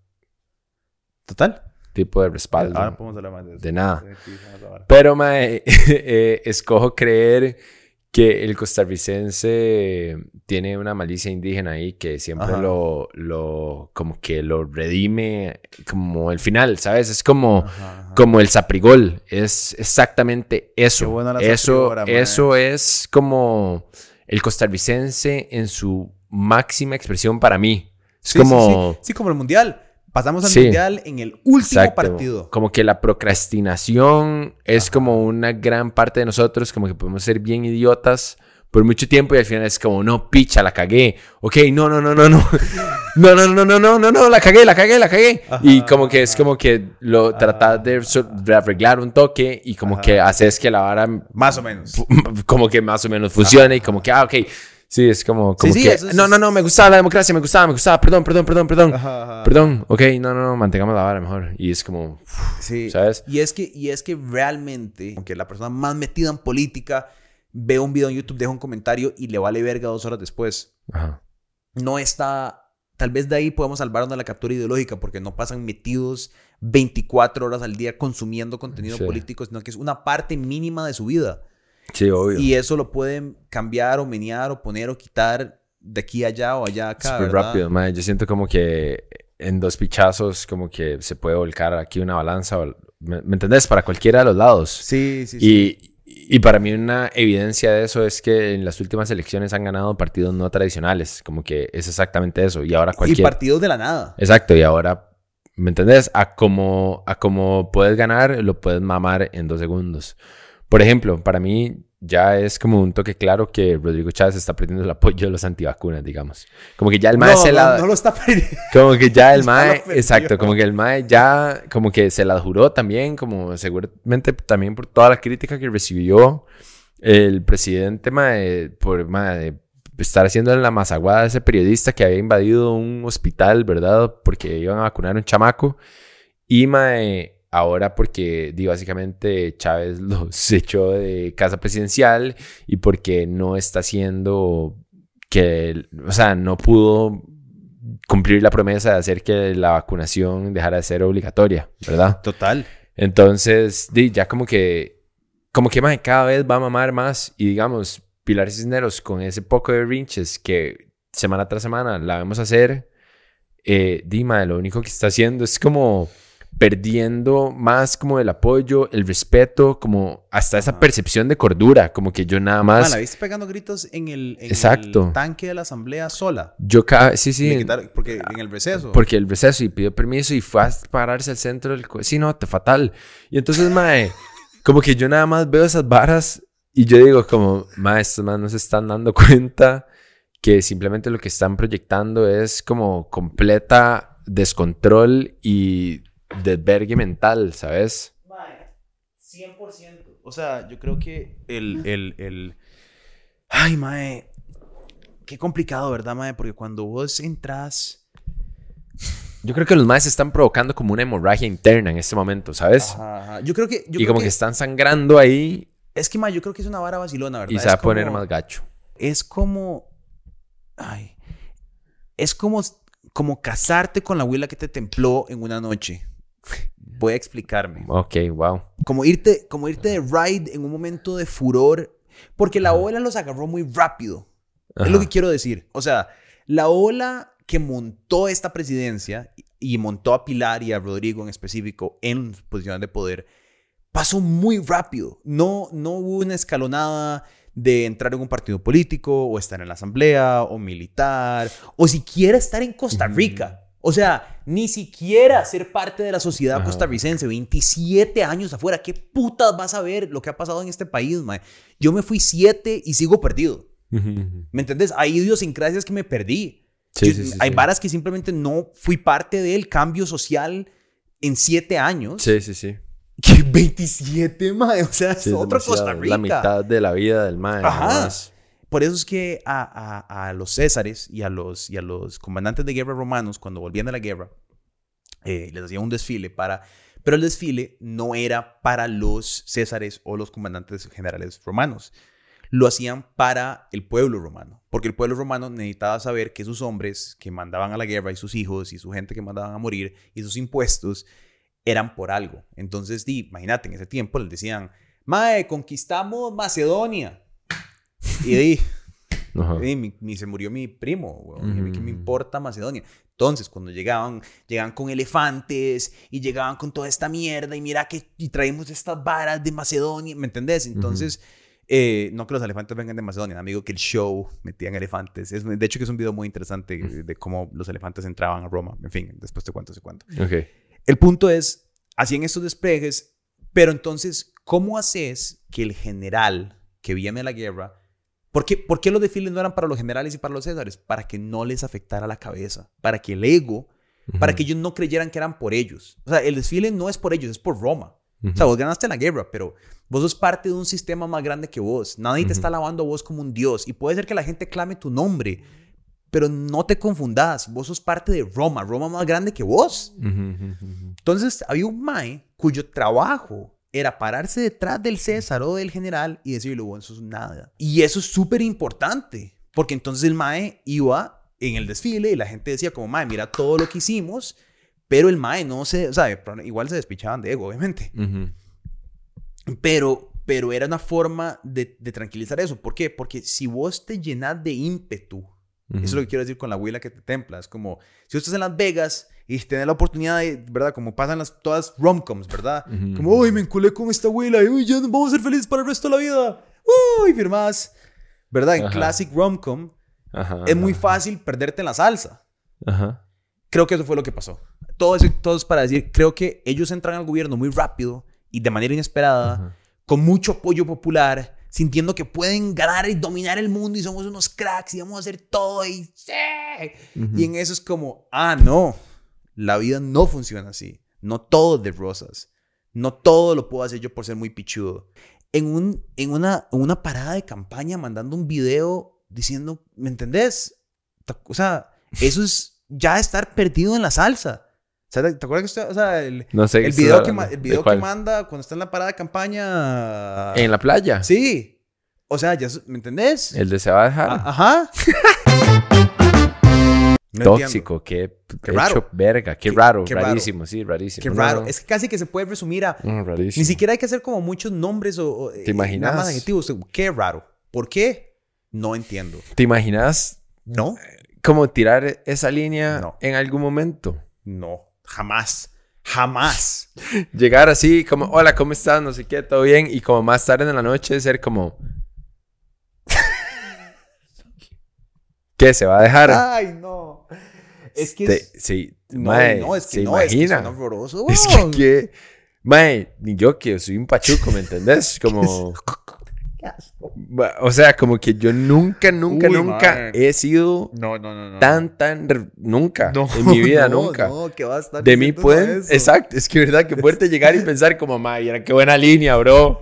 Total. Tipo de respaldo. Ahora podemos hablar más de eso. De nada. Pero, mae, [laughs] eh, escojo creer que el costarricense tiene una malicia indígena ahí que siempre lo, lo, como que lo redime como el final, ¿sabes? Es como, como el saprigol, es exactamente eso. eso, eso es como el costarricense en su máxima expresión para mí. Es como... Sí, como el mundial. Pasamos al mundial en el último partido. Como que la procrastinación es como una gran parte de nosotros, como que podemos ser bien idiotas por mucho tiempo y al final es como, no, picha, la cagué. Ok, no, no, no, no, no. [laughs] No, no, no, no, no, no, no, la cagué, la cagué, la cagué. y como que es como que lo tratas de, arreglar un toque y como que haces que la vara... Más o menos. [laughs] Como que más o menos funcione y como que, ah, ok Sí, es como, como que... no, no, no, me gustaba la democracia, me gustaba, me gustaba, perdón, perdón, perdón, perdón. Perdón, ok, no, no, no, mantengamos la vara mejor. Y es como, sí. ¿sabes? Y es que, y es que realmente, aunque la persona más metida en política ve un video en YouTube, deja un comentario y le vale verga dos horas después. Ajá. No está, tal vez de ahí podemos salvarnos de la captura ideológica porque no pasan metidos 24 horas al día consumiendo contenido político, sino que es una parte mínima de su vida. Sí, obvio. Y eso lo pueden cambiar o menear o poner o quitar de aquí allá o allá acá. Súper rápido, man. Yo siento como que en dos pichazos, como que se puede volcar aquí una balanza. ¿Me, entendés? Para cualquiera de los lados. Sí, sí, sí. Y para mí una evidencia de eso es que en las últimas elecciones han ganado partidos no tradicionales. Como que es exactamente eso. Y ahora cualquier... Y partidos de la nada. Exacto. Y ahora, ¿me entendés? A como, a como puedes ganar, lo puedes mamar en dos segundos. Por ejemplo, para mí ya es como un toque claro que Rodrigo Chávez está perdiendo el apoyo de los antivacunas, digamos. Como que ya el MAE se la... No lo está perdiendo. [laughs] Como que ya el [laughs] MAE... exacto, como que el MAE ya como que se la juró también, como seguramente también por toda la crítica que recibió el presidente MAE por MAE, estar haciendo la mazaguada de ese periodista que había invadido un hospital, ¿verdad? Porque iban a vacunar a un chamaco. Y MAE ahora porque di, básicamente Chávez [laughs] los echó de casa presidencial y porque no está haciendo que, o sea, no pudo cumplir la promesa de hacer que la vacunación dejara de ser obligatoria, ¿verdad? Total. Entonces, di, ya como que, como que más cada vez va a mamar más y digamos, Pilar Cisneros con ese poco de rinches que semana tras semana la vemos hacer, eh, Dima, lo único que está haciendo es como perdiendo más como el apoyo, el respeto, como hasta esa percepción de cordura, como que yo nada más... la viste pegando gritos en el, Exacto. tanque de la asamblea sola. Yo sí, sí. porque en el receso. Porque el receso y pidió permiso y fue a pararse al centro del... Sí, no, te fatal. Y entonces, mae, [laughs] como que yo nada más veo esas varas y yo digo como, mae, estos más no se están dando [laughs] cuenta que simplemente lo que están proyectando es como completa descontrol y desvergue mental, ¿sabes? Mae, 100%. O sea, yo creo que el, el, el... Ay, mae. Qué complicado, ¿verdad, mae? Porque cuando vos entras... Yo creo que los maes están provocando como una hemorragia interna en este momento, ¿sabes? Ajá, Yo creo que... y como que... están sangrando ahí. Es que, mae, yo creo que es una vara vacilona, ¿verdad? Y se va a poner más gacho. Es como... Ay. Es como, como casarte con la abuela que te templó en una noche. Voy a explicarme. Ok, wow. Como irte, como irte de ride en un momento de furor, porque la ola los agarró muy rápido. Es lo que quiero decir. O sea, la ola que montó esta presidencia y montó a Pilar y a Rodrigo en específico en posiciones de poder, pasó muy rápido. No, no hubo una escalonada de entrar en un partido político o estar en la asamblea o militar o siquiera estar en Costa Rica. O sea, ni siquiera ser parte de la sociedad costarricense, 27 años afuera. ¿Qué putas vas a ver lo que ha pasado en este país, mae? Yo me fui 7 y sigo perdido. ¿Me entendés? Hay idiosincrasias que me perdí. hay varas que simplemente no fui parte del cambio social en 7 años. Sí, sí, sí. [laughs] Que 27, mae. O sea, es otra Costa Rica. La mitad de la vida del mae. Ajá. Por eso es que a, los césares y a los, y a los comandantes de guerra romanos, cuando volvían de la guerra, eh, les hacían un desfile para... Pero el desfile no era para los césares o los comandantes generales romanos. Lo hacían para el pueblo romano. Porque el pueblo romano necesitaba saber que sus hombres que mandaban a la guerra y sus hijos y su gente que mandaban a morir y sus impuestos eran por algo. Entonces, imagínate, en ese tiempo les decían, Mae, conquistamos Macedonia. Y ahí, y se murió mi primo, ¿qué me mm. importa Macedonia? Entonces, cuando llegaban, llegaban con elefantes y llegaban con toda esta mierda y mira que y traemos estas varas de Macedonia, ¿me entendés? Entonces, eh, no que los elefantes vengan de Macedonia, amigo, que el show metían elefantes. Es, de hecho, que es un video muy interesante de cómo los elefantes entraban a Roma. En fin, después te cuento, te cuento. Okay. El punto es, hacían estos despejes, pero entonces, ¿cómo haces que el general que viene a la guerra ¿Por qué, ¿Por qué, los desfiles no eran para los generales y para los césares? Para que no les afectara la cabeza, para que el ego, para que ellos no creyeran que eran por ellos. O sea, el desfile no es por ellos, es por Roma. O sea, vos ganaste la guerra, pero vos sos parte de un sistema más grande que vos. Nadie te está alabando a vos como un dios. Y puede ser que la gente clame tu nombre, pero no te confundas. Vos sos parte de Roma, Roma más grande que vos. Entonces, había un Mae cuyo trabajo era pararse detrás del César o del general y decirle, bueno, eso es nada. Y eso es súper importante, porque entonces el Mae iba en el desfile y la gente decía como, Mae, mira todo lo que hicimos, pero el Mae no se, o sea, igual se despichaban de ego, obviamente. Pero, pero era una forma de, de, tranquilizar eso. ¿Por qué? Porque si vos te llenas de ímpetu, eso es lo que quiero decir con la huila que te templa, es como, si vos estás en Las Vegas y tener la oportunidad de, ¿verdad? Como pasan las todas romcoms, ¿verdad? Como, uy, me enculé con esta abuela y uy, ya vamos a ser felices para el resto de la vida. Uy, firmas. ¿Verdad? En classic romcom es muy fácil perderte en la salsa. Ajá. Creo que eso fue lo que pasó. Todo eso, todo es para decir, creo que ellos entran al gobierno muy rápido y de manera inesperada, con mucho apoyo popular, sintiendo que pueden ganar y dominar el mundo y somos unos cracks y vamos a hacer todo y sí. Y en eso es como, ah, no la vida no funciona así. No todo es de rosas. No todo lo puedo hacer yo por ser muy pichudo. En, un, en, una, una parada de campaña mandando un video diciendo, ¿me entendés? O sea, eso es ya estar perdido en la salsa. ¿te acuerdas que usted, o sea, el, no sé el video, que, el video que manda cuando está en la parada de campaña? ¿En la playa? Sí. O sea, ya, ¿me entendés? El de se va a dejar. ajá. [laughs] tóxico, qué, raro. verga, qué, raro, rarísimo, sí, rarísimo. Qué raro, es que casi que se puede resumir a... ni siquiera hay que hacer como muchos nombres o... ¿Te imaginas? Nada más adjetivos, qué raro. ¿Por qué? No entiendo. ¿Te imaginas? No. Como tirar esa línea en algún momento. No, jamás. Jamás. [laughs] Llegar así como, hola, ¿cómo estás? No sé qué, todo bien. Y como más tarde en la noche ser como... ¿Qué? ¿Se va a dejar? Ay, no. Es que. sí. No, no, es que no, imagina. es que horroroso. [laughs] Es que, ¿qué? Mae, ni yo que soy un pachuco, ¿me entendés? [laughs] Como. O sea, como que yo nunca, nunca, nunca he sido no, no, no, tan, tan, nunca en mi vida, [laughs] nunca. No, que va a estar De mí pueden, exacto, es que verdad que fuerte llegar y pensar como, mae, qué buena línea, bro.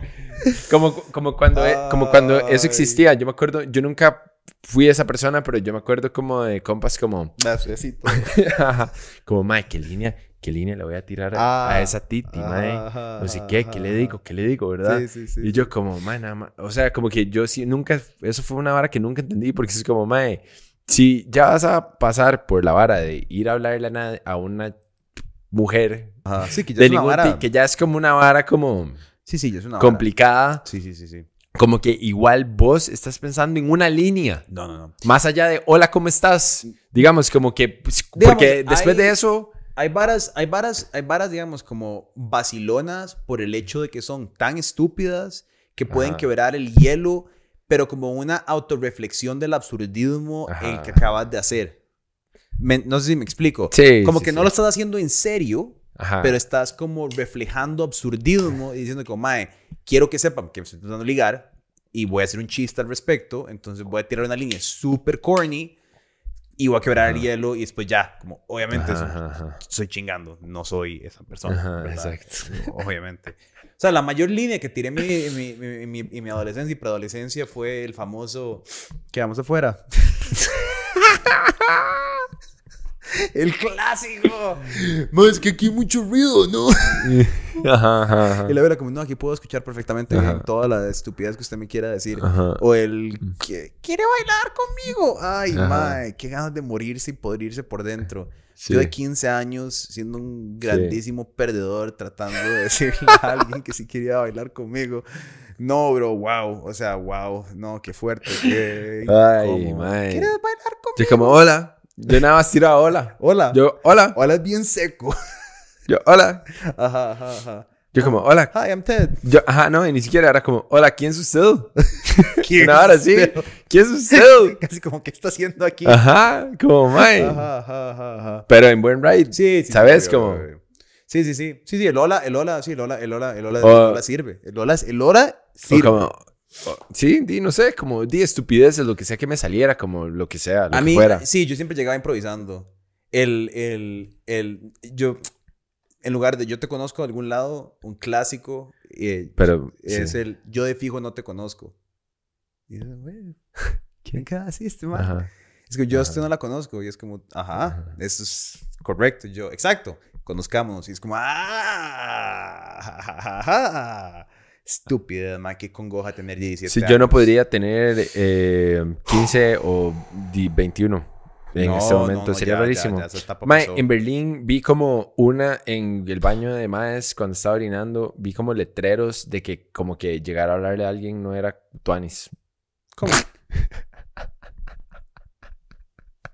Como, como, cuando, como cuando eso existía, yo me acuerdo, yo nunca fui esa persona, pero yo me acuerdo como de compas como... [laughs] como, mae, ¿qué línea, qué línea le voy a tirar a, ah, esa titi, mae? No sé qué, ¿qué le digo? ¿Qué le digo, verdad? Sí, sí, sí. Y yo como, mae, nada más... O sea, como que yo sí, nunca... Eso fue una vara que nunca entendí, porque es como, mae, si ya vas a pasar por la vara de ir a hablarle a una mujer... Sí, que ya es una vara... Que ya es como una vara como... Sí, sí, es una Complicada. Sí, sí, sí, sí. Como que igual vos estás pensando en una línea. No, no, no. Más allá de hola, ¿cómo estás? Digamos, como que. pues, Digamos, porque después hay- de eso. Hay varas, hay varas, hay varas, digamos, como vacilonas por el hecho de que son tan estúpidas que pueden Ajá. quebrar el hielo, pero como una autorreflexión del absurdismo en que acabas de hacer. Me- no sé si me explico. Sí. como sí, que sí. no lo estás haciendo en serio, Ajá. pero estás como reflejando absurdismo y diciendo como, mae, quiero que sepan que me estoy de ligar y voy a hacer un chiste al respecto, entonces voy a tirar una línea súper corny y voy a quebrar el Ajá. hielo y después ya, como, obviamente estoy chingando, no soy esa persona. Ajá, exacto. Obviamente. O sea, la mayor línea que tiré en mi, en mi, en mi- en mi adolescencia y preadolescencia fue el famoso quedamos afuera. [laughs] [laughs] el clásico. Más que aquí hay mucho ruido, ¿no? [laughs] Ajá, ajá, ajá. Y luego era como, no, aquí puedo escuchar perfectamente bien toda la estupidez que usted me quiera decir. O el, "¿Qui- ¿quiere bailar conmigo? Ay, mae, qué ganas de morirse y podrirse por dentro. Sí. Yo de 15 años, siendo un grandísimo perdedor, tratando de decirle a alguien que sí quería bailar conmigo. No, bro, wow. O sea, wow. No, qué fuerte. Qué Ay, mae. ¿Quieres bailar conmigo? Yo como, hola. Yo nada más tiraba hola. Hola. Yo, hola. Hola es bien seco. [laughs] Yo, hola. Ajá, ajá, ajá. Yo como, hola. Hi, I'm Ted. Yo, ajá, no, y ni siquiera era como, hola, ¿quién es usted? [laughs] ¿Quién es usted? ¿Quién es usted? [laughs] Casi como, ¿qué está haciendo aquí? Ajá, como, mae. Ajá, ajá, ajá, ajá. Pero en buen ride. Sí, sí. ¿Sabes? sí, Como-. Sí, sí, sí. Sí, sí, el hola, el hola, sí, el hola, el hola, el hola, el hola sirve. El hola, el hola O sirve. como, sí, di, no sé, como di estupideces, lo que sea que me saliera, como lo que sea, lo A que mí, fuera. sí, yo siempre llegaba improvisando. El, el, el, yo, en lugar de yo te conozco de algún lado, un clásico, eh, Pero, es sí. el yo de fijo no te conozco. Y [laughs] ¿qué qué así este man? Ajá. Es que yo a usted no la conozco y es como, ajá, Ajá. eso es correcto. Y Yo, exacto, conozcámonos. Y es como, ah, estúpida, man, qué congoja tener 17 Sí, años. yo no podría tener eh, 15 o di- 21 en No, este momento. no, Sería ya, ya, rarísimo. ya, etapa Mae, en Berlín vi como una en el baño de Maes cuando estaba orinando, vi como letreros de que como que llegar a hablarle a alguien no era tuanis. ¿Cómo? [laughs]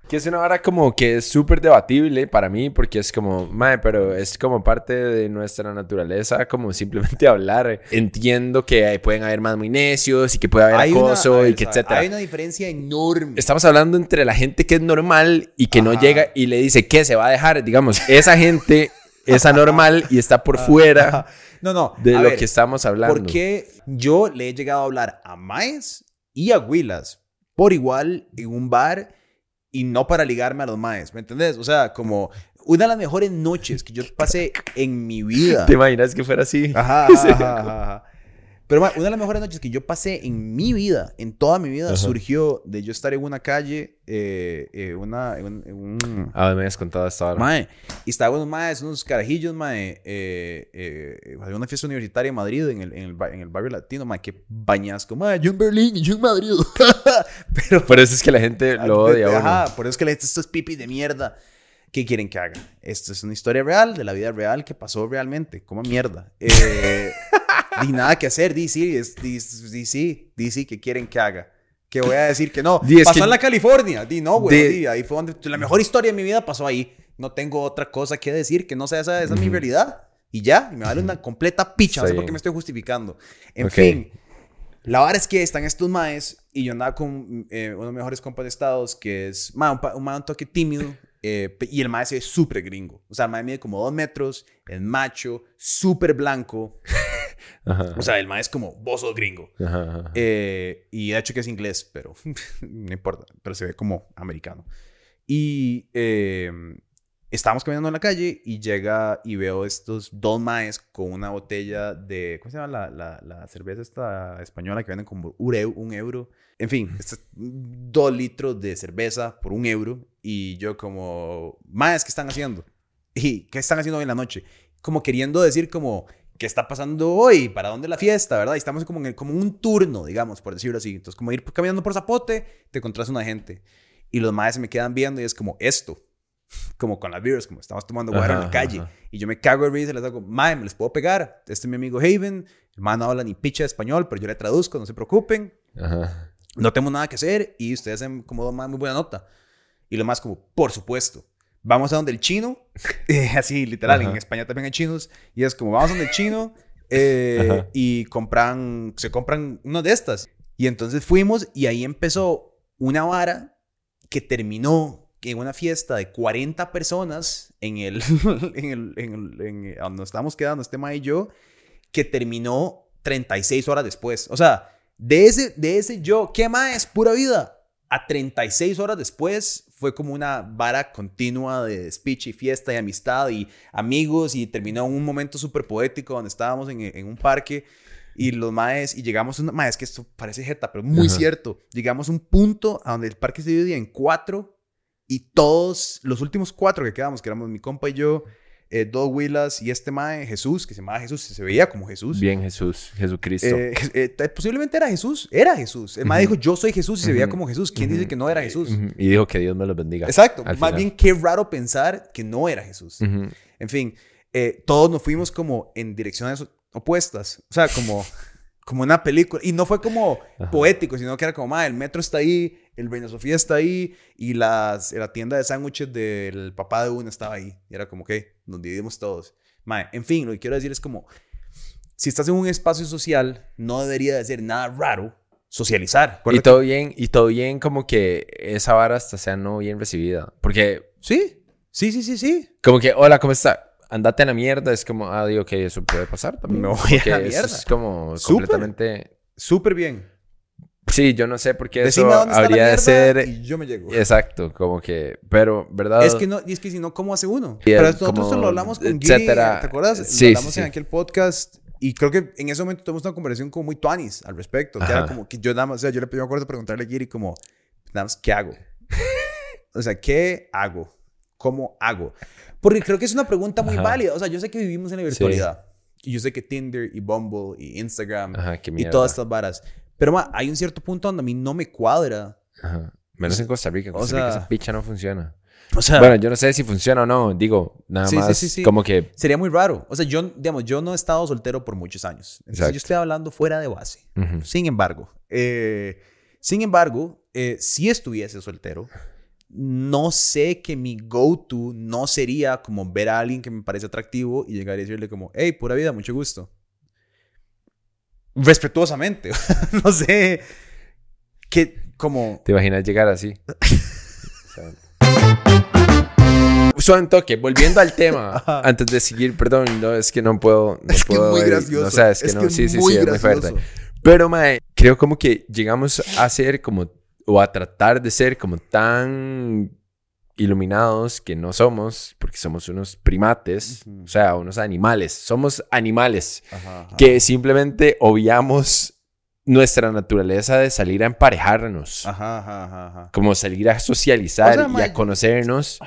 Que es una vara como que es súper debatible para mí porque es como, mae, pero es como parte de nuestra naturaleza, como simplemente [laughs] hablar. Entiendo que pueden haber más muy necios y que puede haber Hay una- acoso a ver, y que etcétera. Hay una diferencia enorme. Estamos hablando entre la gente que es normal y que no Ajá. llega y le dice que se va a dejar. Digamos, esa gente es anormal y está por fuera Ajá. [laughs] No, no. de a lo ver, que estamos hablando. Porque yo le he llegado a hablar a Maes y a Huilas por igual en un bar y no para ligarme a los Maes, ¿me entendés? O sea, como una de las mejores noches que yo pasé en mi vida. [laughs] ¿Te imaginas que fuera así? Ajá, [laughs] ajá, ajá, ajá. Pero ma, una de las mejores noches que yo pasé en mi vida, en toda mi vida, Ajá. surgió de yo estar en una calle, eh, eh, una, en un- en un, Ah, me habías contado esta hora. Mae, y estaba unos maes, unos carajillos, mae, eh, eh, había una fiesta universitaria en Madrid, en el, en el, en el barrio latino, mae, que bañasco, mae, yo en Berlín y yo en Madrid. [laughs] Pero, Por eso es que la gente [laughs] lo odia a uno. Ajá, por eso es que le esto es pipi de mierda. ¿Qué quieren que haga? Esto es una historia real, de la vida real, que pasó realmente. Como mierda. Eh, [laughs] [laughs] di nada que hacer, di sí, es, di, di sí, di sí, ¿qué quieren que haga? Que voy a decir que no. [laughs] Di, pasó que- en la California. Di no, güey. Di- ahí fue donde la mejor historia de mi vida pasó ahí. No tengo otra cosa que decir que no sea esa, esa es mi realidad. Y ya, y me vale una completa picha. No sé por qué me estoy justificando. En Ok. fin, la verdad es que están estos maes y yo andaba con eh, uno de los mejores compas de Estados que es ma, un, un, un toque tímido eh, y el mae se ve súper gringo. O sea, el mae mide como dos metros, es macho, súper blanco. [laughs] Ajá. O sea, el mae es como, vos sos gringo. Ajá, ajá. Eh, y de hecho que es inglés, pero [laughs] no importa, pero se ve como americano. Y eh, estábamos caminando en la calle y llega y veo estos dos maes con una botella de, ¿cómo se llama la, la, la cerveza esta española que venden como un euro? Un euro? En fin, estos dos litros de cerveza por un euro. Y yo como, maes, ¿qué están haciendo? [laughs] ¿Y qué están haciendo hoy en la noche? Como queriendo decir como, ¿qué está pasando hoy? ¿Para dónde la fiesta? ¿Verdad? Y estamos como en el- como un turno, digamos, por decirlo así. Entonces, como ir caminando por Zapote, te encontrás una gente. Y los maes se me quedan viendo y es como, esto. Como con las beers, como estamos tomando guaro en la calle. ajá. Y yo me cago de risa y les digo, mae, ¿me les puedo pegar? Este es mi amigo Haven. El man no habla ni picha de español, pero yo le traduzco, no se preocupen. Ajá. No tenemos nada que hacer y ustedes hacen como dos muy buena nota. Y lo más como, por supuesto. Vamos a donde el chino, [laughs] eh, así literal, Ajá. en España también hay chinos, y es como, vamos a donde el chino eh, y compran, se compran una de estas. Y entonces fuimos y ahí empezó una vara que terminó en una fiesta de 40 personas [laughs] en el, en el, en el- en el- donde nos estábamos quedando, este ma y yo, que terminó 36 horas después. O sea, de ese, de ese yo, ¿qué más es pura vida? A 36 horas después fue como una vara continua de speech y fiesta y amistad y amigos y terminó en un momento súper poético donde estábamos en, en un parque y los maes y llegamos a un maes que esto parece jeta pero muy Ajá. cierto llegamos a un punto a donde el parque se dividía en cuatro y todos los últimos cuatro que quedamos que éramos mi compa y yo eh, dos Willas y este mae Jesús que se llamaba Jesús se veía como Jesús Bien, Jesús, Jesucristo. eh, eh, posiblemente era Jesús, era Jesús. El mae dijo, yo soy Jesús y se veía como Jesús. ¿Quién dice que no era Jesús? Y dijo que Dios me los bendiga. Exacto. Más final. bien, qué raro pensar que no era Jesús. En fin, eh, todos nos fuimos como en direcciones opuestas. O sea, como, como una película. Y no fue como Ajá. poético, sino que era como, "Ma, el metro está ahí, el Reina Sofía está ahí y las, la tienda de sándwiches del papá de uno estaba ahí. Y era como, que nos dividimos todos. Ma, en fin, lo que quiero decir es como, si estás en un espacio social, no debería de ser nada raro socializar. Y todo bien, y todo bien como que esa vara hasta sea no bien recibida. Porque Sí, sí, sí, sí, sí. como que, hola, ¿cómo está? Andate a la mierda. Es como, ah, digo que eso puede pasar también. Me voy a la eso mierda. Es como Súper. completamente... Súper bien. Sí, yo no sé por qué Decime eso dónde está la habría de mierda ser... y yo me llego. Exacto, como que... Pero, ¿verdad? Es que no, y es que si no, ¿cómo hace uno? Pero nosotros como, lo hablamos con Giri. ¿te acuerdas? Sí, lo hablamos sí, en sí. aquel podcast y creo que en ese momento tuvimos una conversación como muy tuanis al respecto. Que era como que yo nada más, o sea, yo le pedí, me acuerdo de preguntarle a Giri como, nada más, ¿qué hago? [laughs] o sea, ¿qué hago? ¿Cómo hago? Porque creo que es una pregunta muy Ajá. válida. O sea, yo sé que vivimos en la virtualidad. Y yo sé que Tinder y Bumble y Instagram Ajá, y todas estas varas. Pero ma, hay un cierto punto donde a mí no me cuadra. Ajá. Menos en Costa Rica. En O Costa Rica sea- esa picha no funciona. O sea, Bueno, yo no sé si funciona o no. Digo, nada Sí, sí, más sí, sí. como que... sería muy raro. O sea, yo, digamos, yo no he estado soltero por muchos años. Entonces, Exacto. yo estoy hablando fuera de base. ujú. Sin embargo, eh, sin embargo, eh, si estuviese soltero, no sé que mi go-to no sería como ver a alguien que me parece atractivo y llegar y decirle como, hey, pura vida, mucho gusto. Respetuosamente. [laughs] no sé. Que como... ¿Te imaginas llegar así? [laughs] Suave toque, volviendo al tema, [laughs] antes de seguir, perdón, no, es que no puedo, no Es que es puedo, muy gracioso. No, sé, es que no, sí, sí, sí, es muy fuerte. Pero, mae, creo como que llegamos a ser como, o a tratar de ser como tan iluminados que no somos, porque somos unos primates, o sea, unos animales, somos animales Ajá, ajá. que simplemente obviamos nuestra naturaleza de salir a emparejarnos, Ajá, ajá, ajá, ajá. como salir a socializar O sea, y a conocernos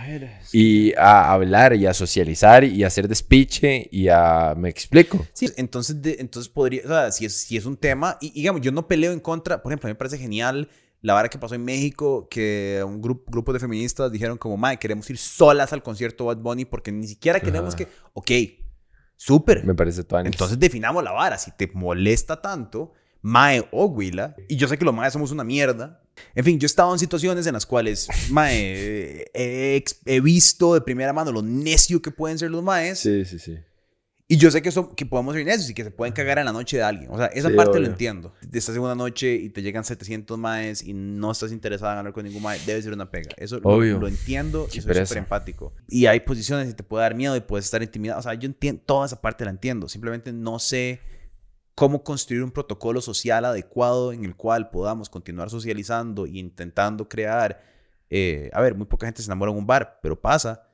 y a hablar y a socializar y a hacer despiche y a... ¿Me explico? Sí, entonces, de- entonces podría, o sea, si es, si es un tema, y digamos, yo no peleo en contra, por ejemplo, a mí me parece genial la vara que pasó en México, que un grupo, grupo de feministas dijeron como, mae, queremos ir solas al concierto Bad Bunny porque ni siquiera queremos Ajá. que, ok, súper. Me parece todo Entonces definamos la vara, si te molesta tanto, mae o Willa, y yo sé que los maes somos una mierda. En fin, yo he estado en situaciones en las cuales, [laughs] mae, he, he visto de primera mano lo necio que pueden ser los maes. Sí, sí, sí. Y yo sé que, eso, que podemos ser necios y que se pueden cagar en la noche de alguien. O sea, esa Sí, parte lo obvio. entiendo. Estás en una noche y te llegan 700 maes y no estás interesado en hablar con ningún mae, debe ser una pega. Eso lo- Obvio. Lo, entiendo y soy súper empático. Y hay posiciones y te puede dar miedo y puedes estar intimidado. O sea, yo entiendo, toda esa parte la entiendo. Simplemente no sé cómo construir un protocolo social adecuado en el cual podamos continuar socializando e intentando crear... eh, a ver, muy poca gente se enamora en un bar, pero pasa.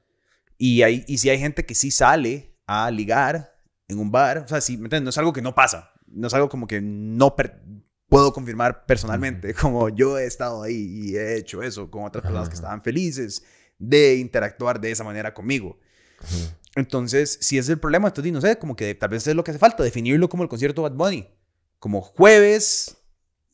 Y, hay, y si hay gente que sí sale a ligar en un bar, o sea, sí, ¿me entiendes? No es algo que no pasa. No es algo como que no puedo confirmar personalmente, como yo he estado ahí y he hecho eso con otras personas que estaban felices de interactuar de esa manera conmigo. Entonces, si es el problema, entonces no sé, como que tal vez es lo que hace falta, definirlo como el concierto de Bad Bunny. Como jueves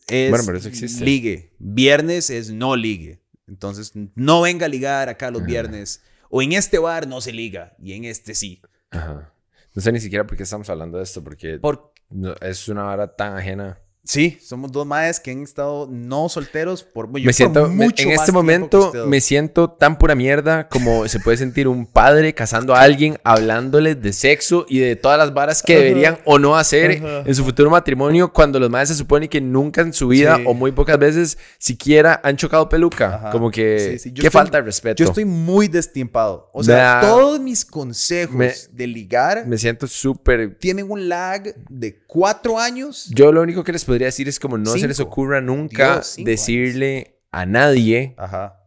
es Bueno, pero eso existe. ligue, viernes es no ligue. Entonces, no venga a ligar acá los viernes O en este bar no se liga y en este sí. Ajá. No sé ni siquiera por qué estamos hablando de esto, porque Por, no- es una vara tan ajena. Sí, somos dos maes que han estado no solteros por, yo me por siento, me- mucho en este momento me siento tan pura mierda como se puede sentir un padre casando a alguien, hablándole de sexo y de todas las varas que deberían o no hacer en su futuro matrimonio cuando los madres se supone que nunca en su vida Sí. o muy pocas veces siquiera han chocado peluca. Ajá. Como que Sí, sí. Qué estoy- falta de respeto. Yo estoy muy destiempado. O sea, Vea. todos mis consejos Me- de ligar Me siento súper... tienen un lag de cuatro años. Yo lo único que les podría decir es como no se les Cinco. ocurra nunca Dios, cinco decirle a nadie Ajá.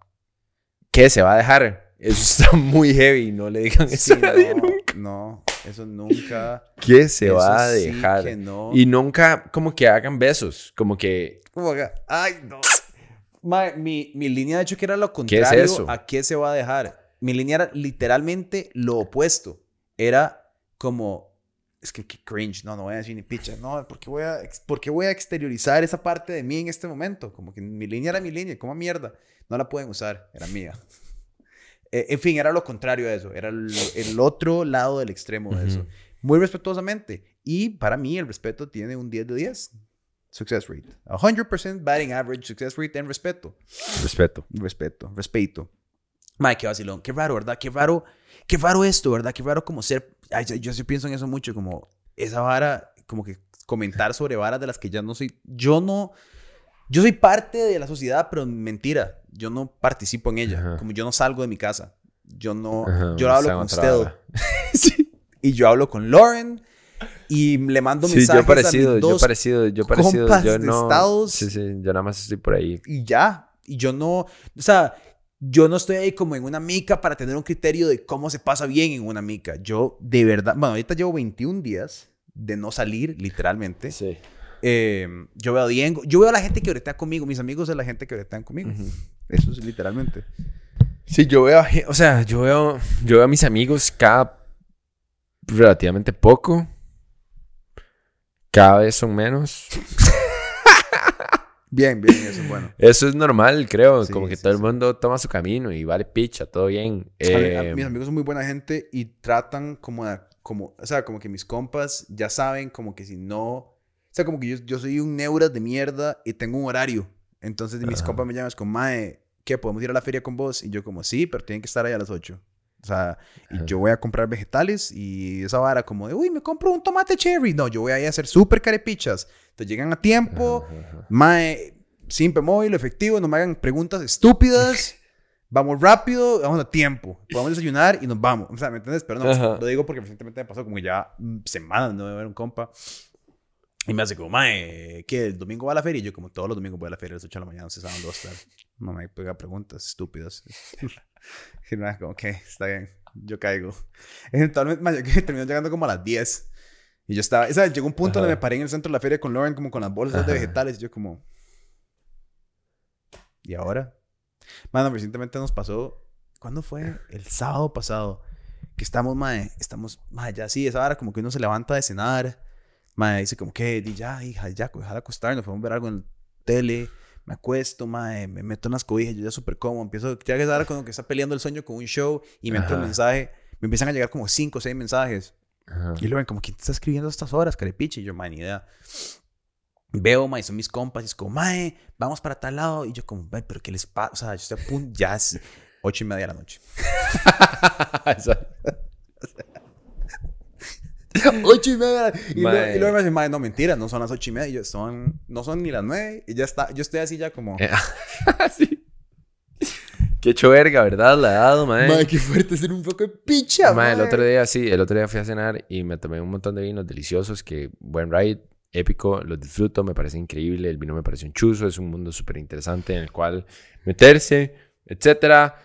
que se va a dejar. Eso está muy heavy. No le digan Sí, eso a nadie no, nunca. no, eso nunca. Que se va a sí dejar. que no. Y nunca como que hagan besos. Como que... Como acá, Ay, no. Ma, mi, mi línea de hecho que era lo contrario eso? a qué se va a dejar. Mi línea era literalmente lo opuesto. Era como, es que qué cringe, no, no voy a decir ni picha, no, porque voy a, ex- ¿por qué voy a exteriorizar esa parte de mí en este momento? Como que mi línea era mi línea, como mierda, no la pueden usar, era mía. Eh, en fin, era lo contrario a eso, era el, el otro lado del extremo de eso. Ujú. Muy respetuosamente. Y para mí el respeto tiene un 10 de 10. Success rate. 100% batting average success rate en respeto. Respeto. Respeto, respeto. Mike, qué vacilón. Qué raro, ¿verdad? Qué raro, qué raro esto, ¿verdad? Qué raro como ser... Ay, yo, yo sí pienso en eso mucho, como esa vara, como que comentar sobre varas de las que ya no soy... Yo no... Yo soy parte de la sociedad, pero mentira. Yo no participo en ella. Ajá. Como yo no salgo de mi casa. Yo no... Ajá, yo hablo con usted. [laughs] Sí. Y yo hablo con Lauren. Y le mando Sí, mensajes yo parecido, a mis yo dos parecido, yo parecido, compas yo de no... Estados. Sí, sí, yo nada más estoy por ahí. y ya. Y yo no, o sea, yo no estoy ahí como en una mica para tener un criterio de cómo se pasa bien en una mica. Yo de verdad, bueno, ahorita llevo 21 días de no salir, literalmente. Sí. Eh, yo veo a Diego, yo veo a la gente que ahorita conmigo, mis amigos es la gente que ahorita conmigo. Eso es literalmente. Sí, yo veo, o sea, yo veo, yo veo a mis amigos cada relativamente poco. Cada vez son menos. [laughs] Bien, bien, eso es bueno. Eso es normal, creo. Sí, como que sí, todo el mundo toma su camino y vale picha, todo bien. A mí- a- Eh, mis amigos son muy buena gente y tratan como, de- como, o sea, como que mis compas ya saben como que si no, o sea, como que yo, yo soy un neuras de mierda y tengo un horario. Entonces mis Ajá. compas me llaman como, Mae, ¿qué? ¿Podemos ir a la feria con vos? Y yo como, sí, pero tienen que estar ahí a las 8. O sea, y yo voy a comprar vegetales y esa vara como de, uy, me compro un tomate cherry. No, yo voy ahí a hacer súper carepichas. Entonces llegan a tiempo. Mae, simple, móvil, efectivo, no me hagan preguntas estúpidas. [laughs] Vamos rápido, vamos a tiempo. Podemos desayunar y nos vamos. O sea, ¿me entiendes? Pero no, Ajá. lo digo porque recientemente me pasó como que ya mm, semanas no de ver un compa. Y me hace como, mae, ¿qué? ¿El domingo va a la feria? Y yo, como todos los domingos voy a la feria a las 8 de la mañana, se saben dos tarde. No me pega preguntas estúpidas. [laughs] [laughs] y me hace como, ok, está bien, yo caigo. [laughs] Eventualmente, yo terminó llegando como a las 10. Y yo estaba, ¿sabes? Llegó un punto donde Ajá. me paré en el centro de la feria con Lauren, como con las bolsas de Ajá. vegetales. Y yo, como, ¿y ahora? Mano, recientemente nos pasó, ¿cuándo fue? El sábado pasado. Que estamos, mae, estamos, mae, ya sí, esa hora como que uno se levanta de cenar. Mae, dice como que, di ya, hija, ya, ojalá acostarnos, podemos ver algo en la tele. Me acuesto, mae, me meto en las cobijas, yo ya súper cómodo. Empiezo, ya que ahora como que está peleando el sueño con un show y me entra un mensaje. Me empiezan a llegar como cinco o seis mensajes. Ajá. Y luego, como, ¿quién te está escribiendo a estas horas, carepiche? Y yo, mae, ni idea. Veo, mae, son mis compas. Y es como, mae, vamos para tal lado. Y yo, como, mae, pero ¿qué les pasa? O sea, yo estoy a punto, ya es ocho y media de la noche. [laughs] [laughs] [laughs] Ocho y media. Y, luego, Mae. y luego me dice, mae, no, mentira, no son las ocho y media. Y yo, son, no son ni las nueve. Y ya está, yo estoy así ya como, Eh, [laughs] sí. Qué hecho verga, ¿verdad? La he dado, mae. mae, qué fuerte ser un poco de picha, mae. el otro día sí, el otro día fui a cenar y me tomé un montón de vinos deliciosos que buen ride, épico, los disfruto, me parece increíble, el vino me parece un chuzo, es un mundo súper interesante en el cual meterse, etcétera.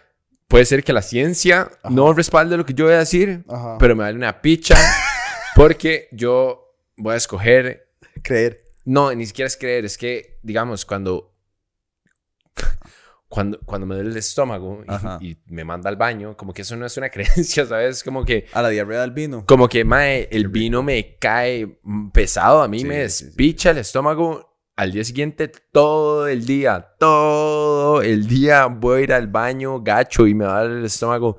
Puede ser que la ciencia no respalde lo que yo voy a decir, Ajá. pero me vale una picha [laughs] porque yo voy a escoger creer. no, ni siquiera es creer, es que, digamos, cuando. [laughs] Cuando, cuando me duele el estómago y, y me manda al baño, como que eso no es una [laughs] creencia, ¿sabes? Como que, A la diarrea del vino. como que, mae, el vino me cae pesado, a mí Sí, me sí, sí. despicha el estómago. Al día siguiente, todo el día, todo el día voy a ir al baño gacho y me va a dar el estómago.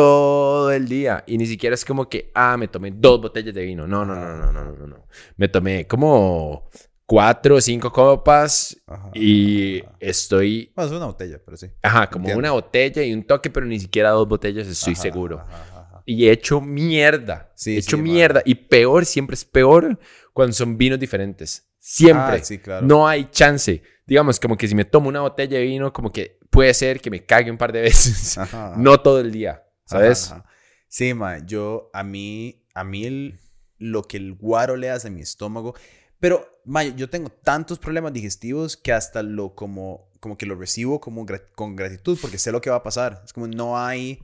Todo el día. Y ni siquiera es como que, ah, me tomé dos botellas de vino. No, no, no, no, no, no, no. Me tomé como cuatro o cinco copas Ajá. y estoy, Bueno, es una botella, pero sí. ajá, como Entiendo. una botella y un toque, pero ni siquiera dos botellas, estoy Ajá, seguro. ajá, ajá, ajá. Y he hecho mierda. Sí, he hecho sí, man. mierda. Y peor, siempre es peor cuando son vinos diferentes. Siempre. Ah, sí, claro. No hay chance. Digamos, como que si me tomo una botella de vino, como que puede ser que me cague un par de veces. Ajá, ajá. no todo el día, ¿sabes? Ajá, ajá. Sí, ma, yo, a mí, a mí el- lo que el guaro le hace a mi estómago, pero, ma, yo tengo tantos problemas digestivos que hasta lo como, como que lo recibo como con gratitud porque sé lo que va a pasar. Es como no hay,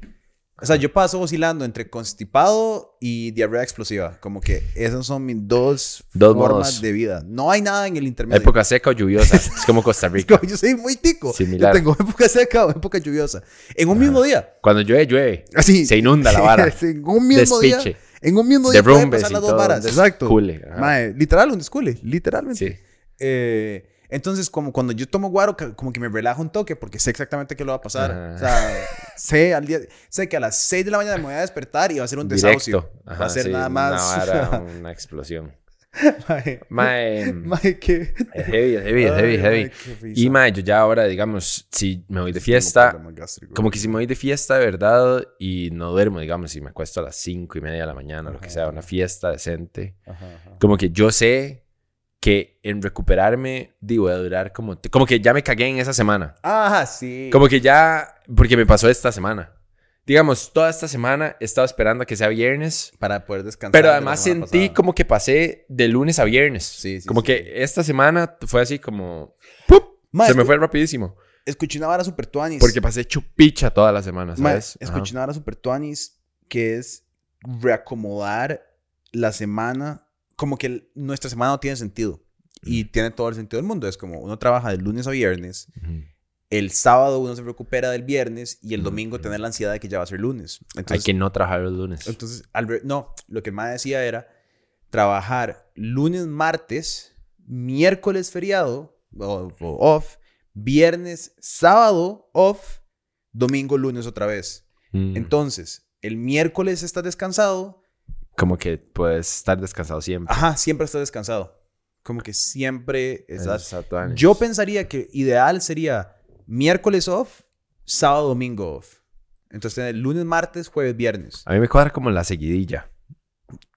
o sea, yo paso oscilando entre constipado y diarrea explosiva, como que esas son mis dos, Dos formas modos. de vida. No hay nada en el intermedio. Época seca o lluviosa. [laughs] es como Costa Rica. Yo soy muy tico. Similar. Yo tengo época seca o época lluviosa. En un mismo día. Cuando llueve, llueve. Así. Se inunda la vara. [laughs] En un mismo día. Despiche. En un mismo día pueden pasar las dos varas. Exacto. Ajá. Mae, literal, un descule. Literalmente. Sí. Eh, entonces, como cuando yo tomo guaro, como que me relajo un toque porque sé exactamente qué lo va a pasar. Ajá. O sea, sé, al día, sé que a las 6 de la mañana me voy a despertar y va a ser un desahucio. Directo. va Ajá, a ser sí, nada más. Una, vara, [laughs] una explosión. Mae, Mae, mae, qué. es heavy, es heavy, es heavy, Ay. Y mae, yo ya ahora, digamos, si me voy de fiesta, como que si me voy de fiesta de verdad y no duermo, digamos, si me acuesto a las cinco y media de la mañana, lo que Ajá. sea, una fiesta decente, Ajá, ajá. como que yo sé que en recuperarme, digo, voy a durar como, como que ya me cagué en esa semana. Ajá, sí. Como que ya, porque me pasó esta semana. Digamos, toda esta semana he estado esperando a que sea viernes, Para poder descansar. pero además sentí pasada. como que pasé de lunes a viernes. Sí, sí, como sí, que sí. esta semana fue así como... Mae, se me fue rapidísimo. Escuché una vara super tuanis. Porque pasé chupicha toda la semana, Ma, ¿sabes? Ajá. escuché una vara super tuanis que es reacomodar la semana. Como que nuestra semana no tiene sentido. Y tiene todo el sentido del mundo. Es como uno trabaja de lunes a viernes. El sábado uno se recupera del viernes. Y el domingo tener la ansiedad de que ya va a ser lunes. Hay Entonces, que no trabajar los lunes. entonces al ver- no, lo que el más decía era trabajar lunes, martes, miércoles feriado o, o off, viernes, sábado off, domingo, lunes otra vez. Mm. Entonces, el miércoles estás descansado. Como que puedes estar descansado siempre. Ajá, siempre estás descansado. Como que siempre estás. Yo pensaría que ideal sería miércoles off, sábado, domingo off. Entonces, tener lunes, martes, jueves, viernes. A mí me cuadra como la seguidilla.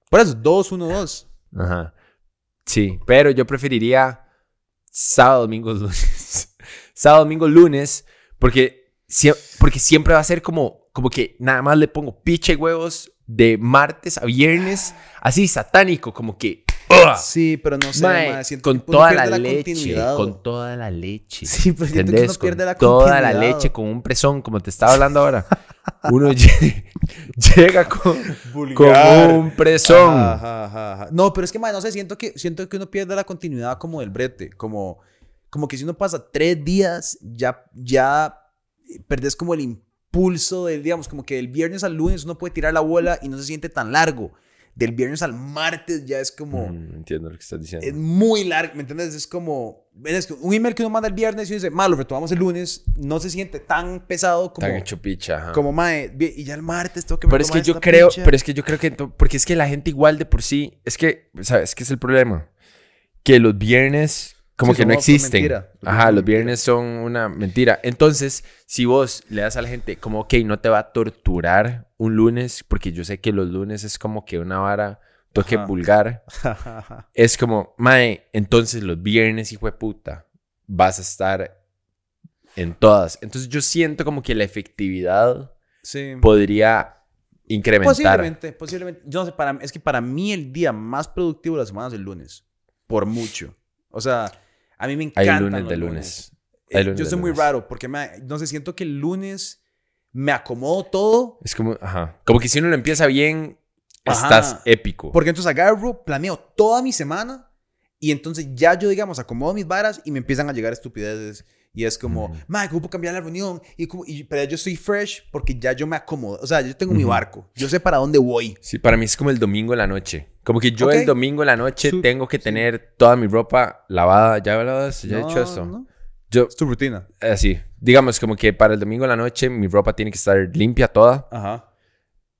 Por eso, 2, 1, 2. Ajá. Sí, pero yo preferiría sábado, domingo, [laughs] lunes. sábado, domingo, lunes, porque, porque siempre va a ser como, como que nada más le pongo piche huevos de martes a viernes, así satánico, como que... ¡Ugh! Sí, pero no sé. Mae, mae, siento con que uno toda pierde la, leche, continuidad. con toda la leche. Sí, pero siento que uno pierde Con la toda la leche, con un presón, como te estaba hablando ahora. Uno [laughs] lle- llega con, como un presón. Ajá, ajá, ajá, ajá. No, pero es que, mae, no sé, siento que, siento que uno pierde la continuidad como del brete. Como, como que si uno pasa tres días, ya, ya perdés como el impulso del, digamos, como que del viernes al lunes uno puede tirar la bola y no se siente tan largo. Del viernes al martes ya es como... Mm, entiendo lo que estás diciendo. Es muy largo, ¿me entiendes? Es como... Es que un email que uno manda el viernes y dice, malo, lo retomamos el lunes, no se siente tan pesado como... Tan hecho picha. ajá. Como, mae, vi- y ya el martes tengo que Pero es que yo creo, picha. pero es que yo creo que, porque es que la gente igual de por sí, es que, ¿sabes qué es el problema? Que los viernes como Sí, que no existen. mentira. Ajá, los viernes son una mentira. Entonces, si vos le das a la gente como, ok, no te va a torturar un lunes, porque yo sé que los lunes es como que una vara, toque Ajá. vulgar, [laughs] es como, mae, entonces los viernes, hijo de puta, vas a estar en todas. Entonces yo siento como que la efectividad sí. podría incrementar. Posiblemente, posiblemente. Yo no sé, para, es que para mí el día más productivo de la semana es el lunes. Por mucho. O sea, a mí me Hay encanta. lunes de lunes. Eh, Hay lunes yo soy muy lunes. raro porque, me, no sé, siento que el lunes me acomodo todo. Es como, ajá. Como que si uno lo empieza bien, Ajá. estás épico. Porque entonces agarro, planeo toda mi semana y entonces ya yo, digamos, acomodo mis varas y me empiezan a llegar estupideces. Y es como, Ujú. madre, ¿cómo puedo cambiar la reunión? Y, como- y- pero yo estoy fresh porque ya yo me acomodo. O sea, yo tengo mi barco. Yo sé para dónde voy. Sí, para mí es como el domingo en la noche. Como que yo el domingo en la noche Su- tengo que sí. tener toda mi ropa lavada. ¿Ya he hablado de esto? ¿Ya he No, dicho esto? no. Yo, Es tu rutina. así, digamos como que para el domingo en la noche mi ropa tiene que estar limpia toda. Ajá.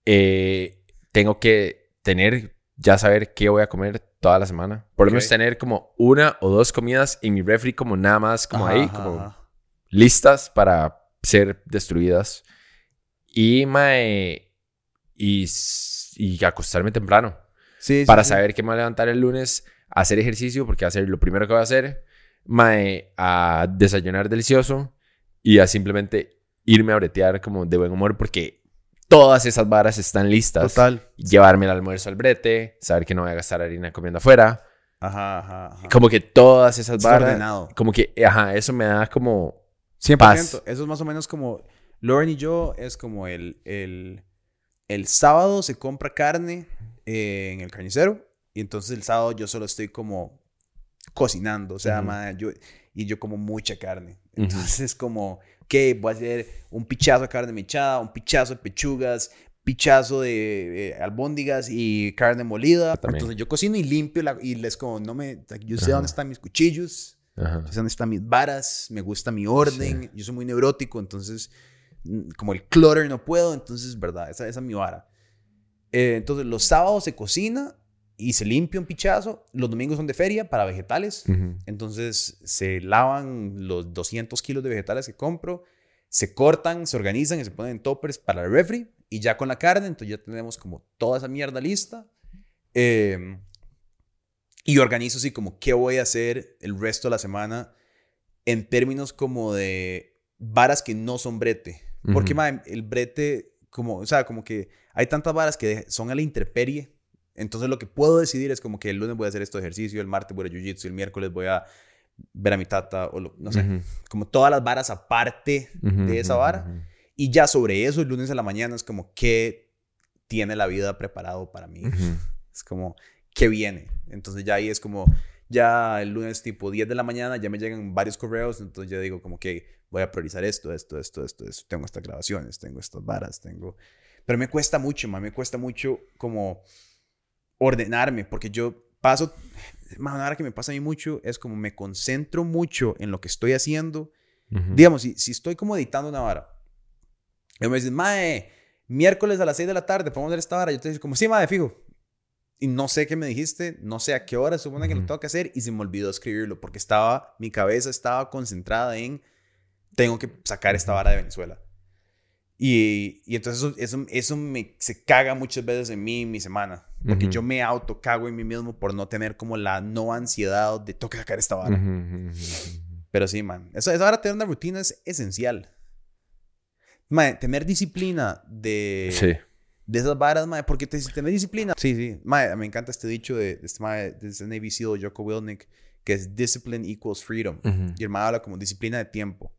eh, tengo que tener, ya saber qué voy a comer toda la semana. Por lo menos tener como una o dos comidas en mi refri, como nada más, como Ajá, ahí, como ajá. listas para ser destruidas. Y, mae, y, y acostarme temprano Sí, sí, para sí. saber que me voy a levantar el lunes hacer ejercicio, porque va a ser lo primero que voy a hacer, mae, a desayunar delicioso y a simplemente irme a bretear como de buen humor, porque todas esas varas están listas. Total. Llevarme el almuerzo al brete, saber que no voy a gastar harina comiendo afuera, Ajá, ajá, ajá. como que todas esas Es varas, ordenado. como que, ajá, eso me da como 100%. Paz. Eso es más o menos como. Lauren y yo es como el. El, el sábado se compra carne eh, en el carnicero. Y entonces el sábado yo solo estoy como cocinando. O sea, Ujú. ma, yo, y yo como mucha carne. Entonces, como, ok, voy a hacer un pichazo de carne mechada, un pichazo de pechugas, pichazo de eh, albóndigas y carne molida. También. Entonces yo cocino y limpio la- y les como, no me. Yo sé Ajá. dónde están mis cuchillos. Ajá. Yo sé dónde están mis varas, me gusta mi orden, yo soy muy neurótico, entonces mm, como el clutter no puedo, entonces, verdad, esa, esa es mi vara. Eh, entonces los sábados se cocina y se limpia un pichazo, los domingos son de feria para vegetales, entonces se lavan los 200 kilos de vegetales que compro, se cortan, se organizan y se ponen en toppers para el refri y ya con la carne, entonces ya tenemos como toda esa mierda lista. Eh, y organizo así como qué voy a hacer el resto de la semana en términos como de varas que no son brete. Porque, mae, el brete, como, o sea, como que hay tantas varas que son a la intemperie. Entonces, lo que puedo decidir es como que el lunes voy a hacer esto de ejercicio, el martes voy a jiu-jitsu, el miércoles voy a ver a mi tata, o lo- no sé, como todas las varas aparte de esa vara. Y ya sobre eso, el lunes a la mañana es como qué tiene la vida preparado para mí. Es como, ¿qué viene? Entonces ya ahí es como, ya el lunes tipo 10 de la mañana ya me llegan varios correos, entonces ya digo como que voy a priorizar esto, esto, esto, esto, esto. Tengo estas grabaciones, tengo estas varas, tengo... Pero me cuesta mucho, man, me cuesta mucho como ordenarme, porque yo paso, más una hora que me pasa a mí mucho es como me concentro mucho en lo que estoy haciendo. Digamos, si, si estoy como editando una vara, y me dicen, mae, miércoles a las 6 de la tarde, podemos hacer esta vara. Yo te digo, como, sí, mae, fijo. Y no sé qué me dijiste, no sé a qué hora supone que lo tengo que hacer y se me olvidó escribirlo porque estaba, mi cabeza estaba concentrada en, tengo que sacar esta vara de Venezuela. Y, y entonces eso, eso, eso me, se caga muchas veces en mí, en mi semana. Porque Ujú. yo me auto cago en mí mismo por no tener como la no ansiedad de tengo que sacar esta vara. Ujú, ujú. Pero sí, man. Eso, esa hora tener una rutina es esencial. Man, tener disciplina de, Sí. de esas varas, man. Porque te, tener disciplina. Sí, sí. Man, me encanta este dicho de, de este, mae- de este Navy SEAL, Joko Wilnick, que es discipline equals freedom. Y el man habla como disciplina de tiempo.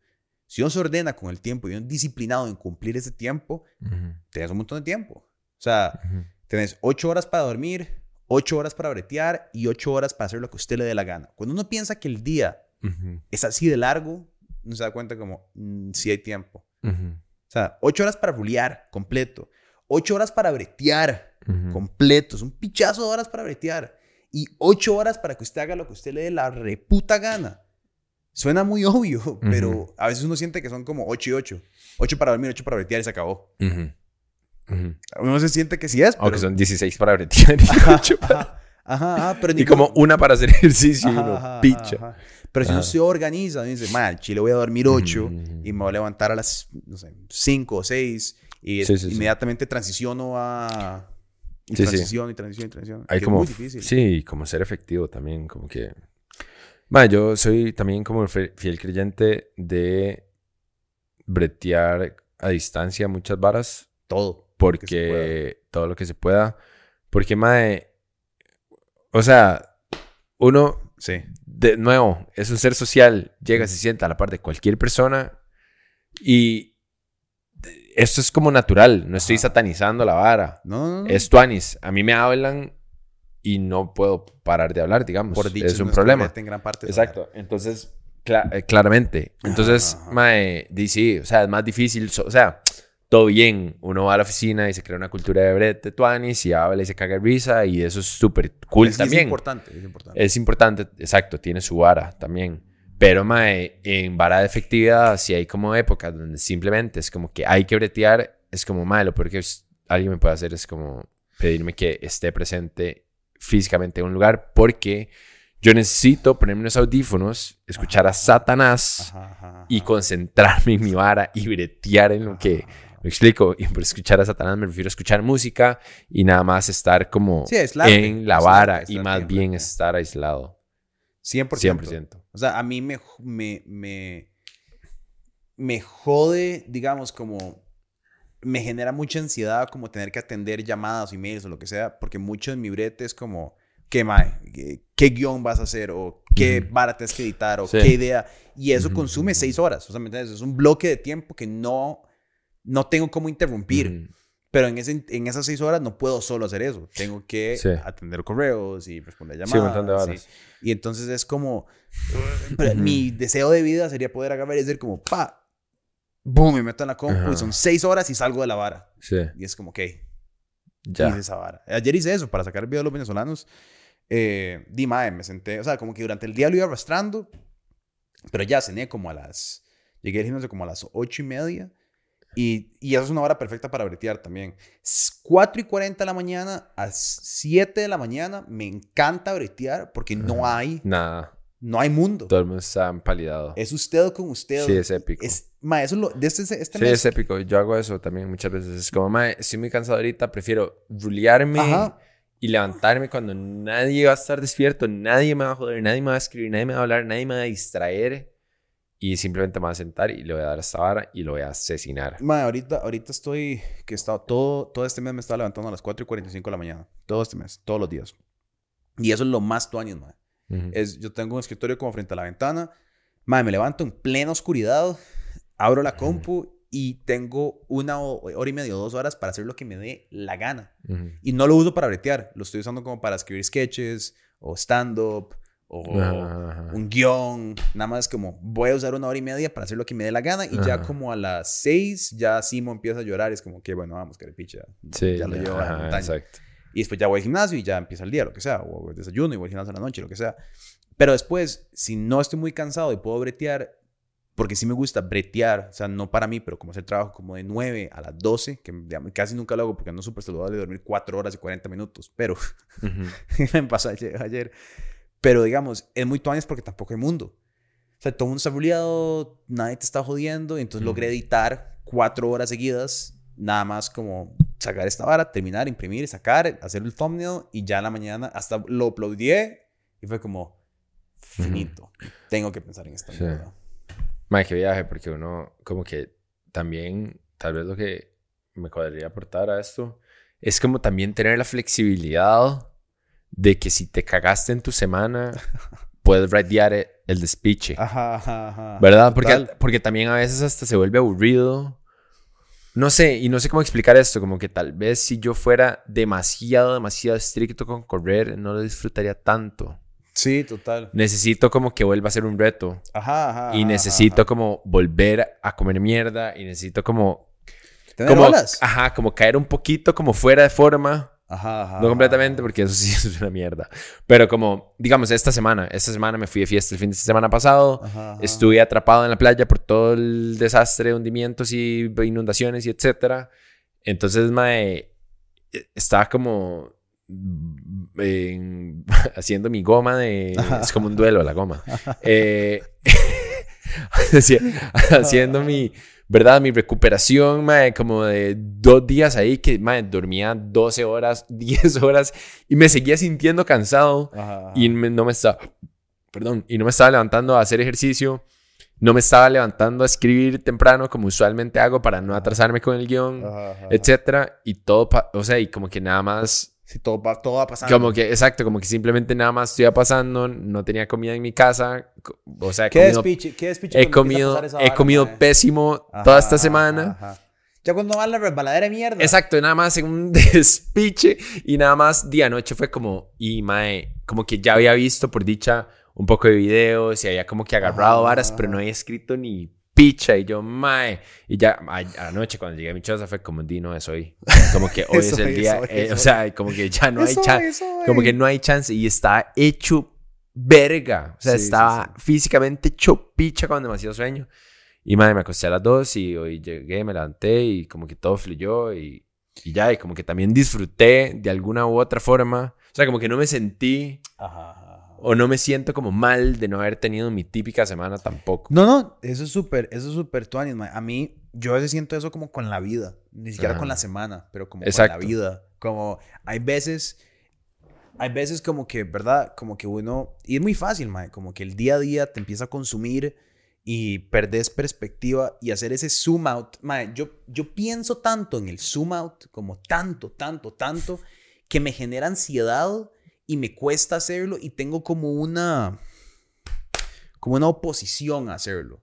Si uno se ordena con el tiempo y uno es disciplinado en cumplir ese tiempo, Ujú. tenés un montón de tiempo. O sea, Ujú. Tenés ocho horas para dormir, ocho horas para bretear y ocho horas para hacer lo que usted le dé la gana. Cuando uno piensa que el día es así de largo, uno se da cuenta como, si hay tiempo. O sea, ocho horas para rulear, completo. Ocho horas para bretear, completo. Es un pichazo de horas para bretear. Y ocho horas para que usted haga lo que usted le dé la reputa gana. Suena muy obvio, pero a veces uno siente que son como ocho y ocho. Ocho para dormir, ocho para bretear y se acabó. Ujú. Ujú. Uno se siente que sí es, pero... Aunque son 16 para bretear y Ajá, ocho para- ajá, ajá, ajá, pero Y ninguno- como una para hacer ejercicio y uno picha. Pero si uno se organiza, dice, mal, chile voy a dormir 8 Ujú. y me voy a levantar a las, no sé, 5 o 6 y Sí, sí, sí. inmediatamente transiciono a... Y transición, y transición, y transición. Hay que como, es muy difícil. sí, como ser efectivo también, como que... Bueno, yo soy también como fiel creyente de bretear a distancia muchas varas, Todo. Porque todo lo que se pueda, porque, mae, o sea, uno, Sí. de nuevo, es un ser social, llega, se sienta a la par de cualquier persona y esto es como natural, no estoy Ajá. satanizando la vara. No, no, no. Es tuanis. A mí me hablan y no puedo parar de hablar, digamos. Por dicho, es un problema. En gran parte. Exacto. Entonces, eh, claramente. Entonces, Ajá. mae, sí, o sea, es más difícil. o sea, todo bien. Uno va a la oficina y se crea una cultura de brete, tuanis, y habla y se caga risa, y eso es súper cool Es- es también. importante, es importante. Es importante, exacto, tiene su vara también. Pero, mae, en vara de efectividad, si hay como épocas donde simplemente es como que hay que bretear, es como, mae, lo peor que es- alguien me puede hacer es como pedirme que esté presente físicamente en un lugar porque yo necesito ponerme unos audífonos, escuchar a Satanás Ajá, ajá, y ajá. concentrarme en mi vara y bretear en lo que me explico. [laughs] Y por escuchar a Satanás me refiero a escuchar música y nada más estar como Sí, aislarte, en la aislarte, vara y aislarte, más bien aislarte. estar aislado. 100%. 100%. O sea, a mí me, me, me, me jode, digamos, como me genera mucha ansiedad como tener que atender llamadas, emails o lo que sea, porque mucho en mi brete es como, ¿qué mae? ¿Qué, qué guion vas a hacer? ¿O qué vara tienes que editar? ¿O Sí. qué idea? Y eso consume seis horas. O sea, ¿me entiendes? Es un bloque de tiempo que no, no tengo cómo interrumpir. Pero en, ese, en esas seis horas no puedo solo hacer eso. Tengo que Sí. atender correos y responder llamadas. Sí, de y-. Y, entonces es como... [laughs] pero Ujú. Mi deseo de vida sería poder agarrar y decir como, pa, boom, me meto en la compu Ajá. y son seis horas y salgo de la vara. Sí, Y es como, ok, ya. hice esa vara. Ayer hice eso para sacar el video de los venezolanos. Eh, di mae, me senté, o sea, como que durante el día lo iba arrastrando, pero ya cené como a las, llegué al gimnasio como a las ocho y media. Y, y eso es una hora perfecta para bretear también. S- 4 y 40 de la mañana a 7 de la mañana me encanta bretear porque no hay, Nada, no hay mundo. todo el mundo está empalidado. Es usted con usted. Sí, es épico. Es, ma, eso es lo, este, este Sí, mes- es épico. Yo hago eso también muchas veces. Es como, mae, estoy muy cansado ahorita, prefiero rulearme Ajá. y levantarme cuando nadie va a estar despierto, nadie me va a joder, nadie me va a escribir, nadie me va a hablar, nadie me va a distraer. Y simplemente me voy a sentar y le voy a dar esta vara y lo voy a asesinar. Ma, ahorita, ahorita estoy, que he estado todo, todo este mes me estaba levantando a las 4 y 45 de la mañana. Todo este mes, todos los días. Y eso es lo más tuanis, ma. Ujú. Es, yo tengo un escritorio como frente a la ventana. Ma, me levanto en plena oscuridad, abro la compu y tengo una ho- hora y media o dos horas para hacer lo que me dé la gana. Ujú. Y no lo uso para bretear, lo estoy usando como para escribir sketches o stand-up o un guion. Nada más como voy a usar una hora y media para hacer lo que me dé la gana. Y ya como a las seis, ya Simo empieza a llorar. Es como que, bueno, vamos, que picha. Sí, ya lo llevo a la ajá, montaña. exacto. Y después ya voy al gimnasio y ya empieza el día, lo que sea. O desayuno y voy al gimnasio en la noche, lo que sea. Pero después, si no estoy muy cansado y puedo bretear, porque sí me gusta bretear, o sea, no para mí, pero como hacer trabajo como de 9 a las 12, que digamos, casi nunca lo hago porque no es súper saludable dormir 4 horas y 40 minutos, pero Ujú. [laughs] me pasó ayer, ayer. Pero digamos, es muy tuanes porque tampoco hay mundo. O sea, todo el mundo está nadie te está jodiendo, y entonces logré Ujú. editar 4 horas seguidas, nada más como sacar esta vara, terminar, imprimir, sacar, hacer el thumbnail, y ya en la mañana hasta lo uploadé y fue como finito. Tengo que pensar en esta Sí. Mae, qué viaje, porque uno como que también, tal vez lo que me podría aportar a esto, es como también tener la flexibilidad de que si te cagaste en tu semana, puedes radiar el, el despiche. Ajá, ajá, ajá. ¿Verdad? Porque, porque también a veces hasta se vuelve aburrido. No sé, y no sé cómo explicar esto, como que tal vez si yo fuera demasiado, demasiado estricto con correr, no lo disfrutaría tanto. Sí, total. Necesito como que vuelva a ser un reto. Ajá, ajá. Y necesito ajá. como volver a comer mierda y necesito como... ¿Tener como? Ajá, como caer un poquito como fuera de forma. Ajá, ajá. No completamente, porque eso sí [laughs] es una mierda. Pero como, digamos, esta semana. Esta semana me fui de fiesta el fin de semana pasado. Ajá. Estuve atrapado en la playa por todo el desastre, hundimientos y inundaciones y etcétera. Entonces, mae, estaba como mm, en- [laughs] haciendo mi goma de... [laughs] Es como un duelo la goma. Eh, haci- haciendo mi... ¿Verdad? Mi recuperación, mae, como de dos días ahí que, mae, dormía 12 horas, [laughs] 10 horas y me seguía sintiendo cansado Ajá, ajá. y me- no me estaba, perdón, y no me estaba levantando a hacer ejercicio, no me estaba levantando a escribir temprano como usualmente hago para no atrasarme con el guion, Ajá, etcétera, y todo, o sea, y como que nada más, Sí, todo va, todo va pasando. como que, exacto, como que simplemente nada más estoy pasando, no tenía comida en mi casa, o sea, he ¿Qué comido, despiche? ¿Qué despiche he comido, he comido pésimo Ajá, toda esta semana. ajá. Ya cuando va la resbaladera de mierda. Exacto, nada más en un [laughs] despiche y nada más día anoche fue como, y mae, como que ya había visto por dicha un poco de videos y había como que agarrado varas, pero no había escrito ni picha y yo, mae, y ya a- anoche cuando llegué a mi choza fue como, di, no es hoy, como que [laughs] hoy es el día, eh, o sea, como que ya no hay chance, como que no hay chance y estaba hecho verga, o sea, Sí, sí, estaba físicamente hecho picha con demasiado sueño. Y madre, me acosté a las dos y hoy llegué, me levanté y como que todo fluyó y y ya, y como que también disfruté de alguna u otra forma. O sea, como que no me sentí o no me siento como mal de no haber tenido mi típica semana tampoco. No, no, eso es súper, eso es súper tuanis, A mí, yo a veces siento eso como con la vida, ni siquiera con la semana, pero como con la vida. Como hay veces, hay veces como que, ¿verdad? Como que uno, y es muy fácil, mae, como que el día a día te empieza a consumir y perdés perspectiva y hacer ese zoom out. Mae, yo, yo pienso tanto en el zoom out, como tanto, tanto, tanto, que me genera ansiedad y me cuesta hacerlo y tengo como una, como una oposición a hacerlo.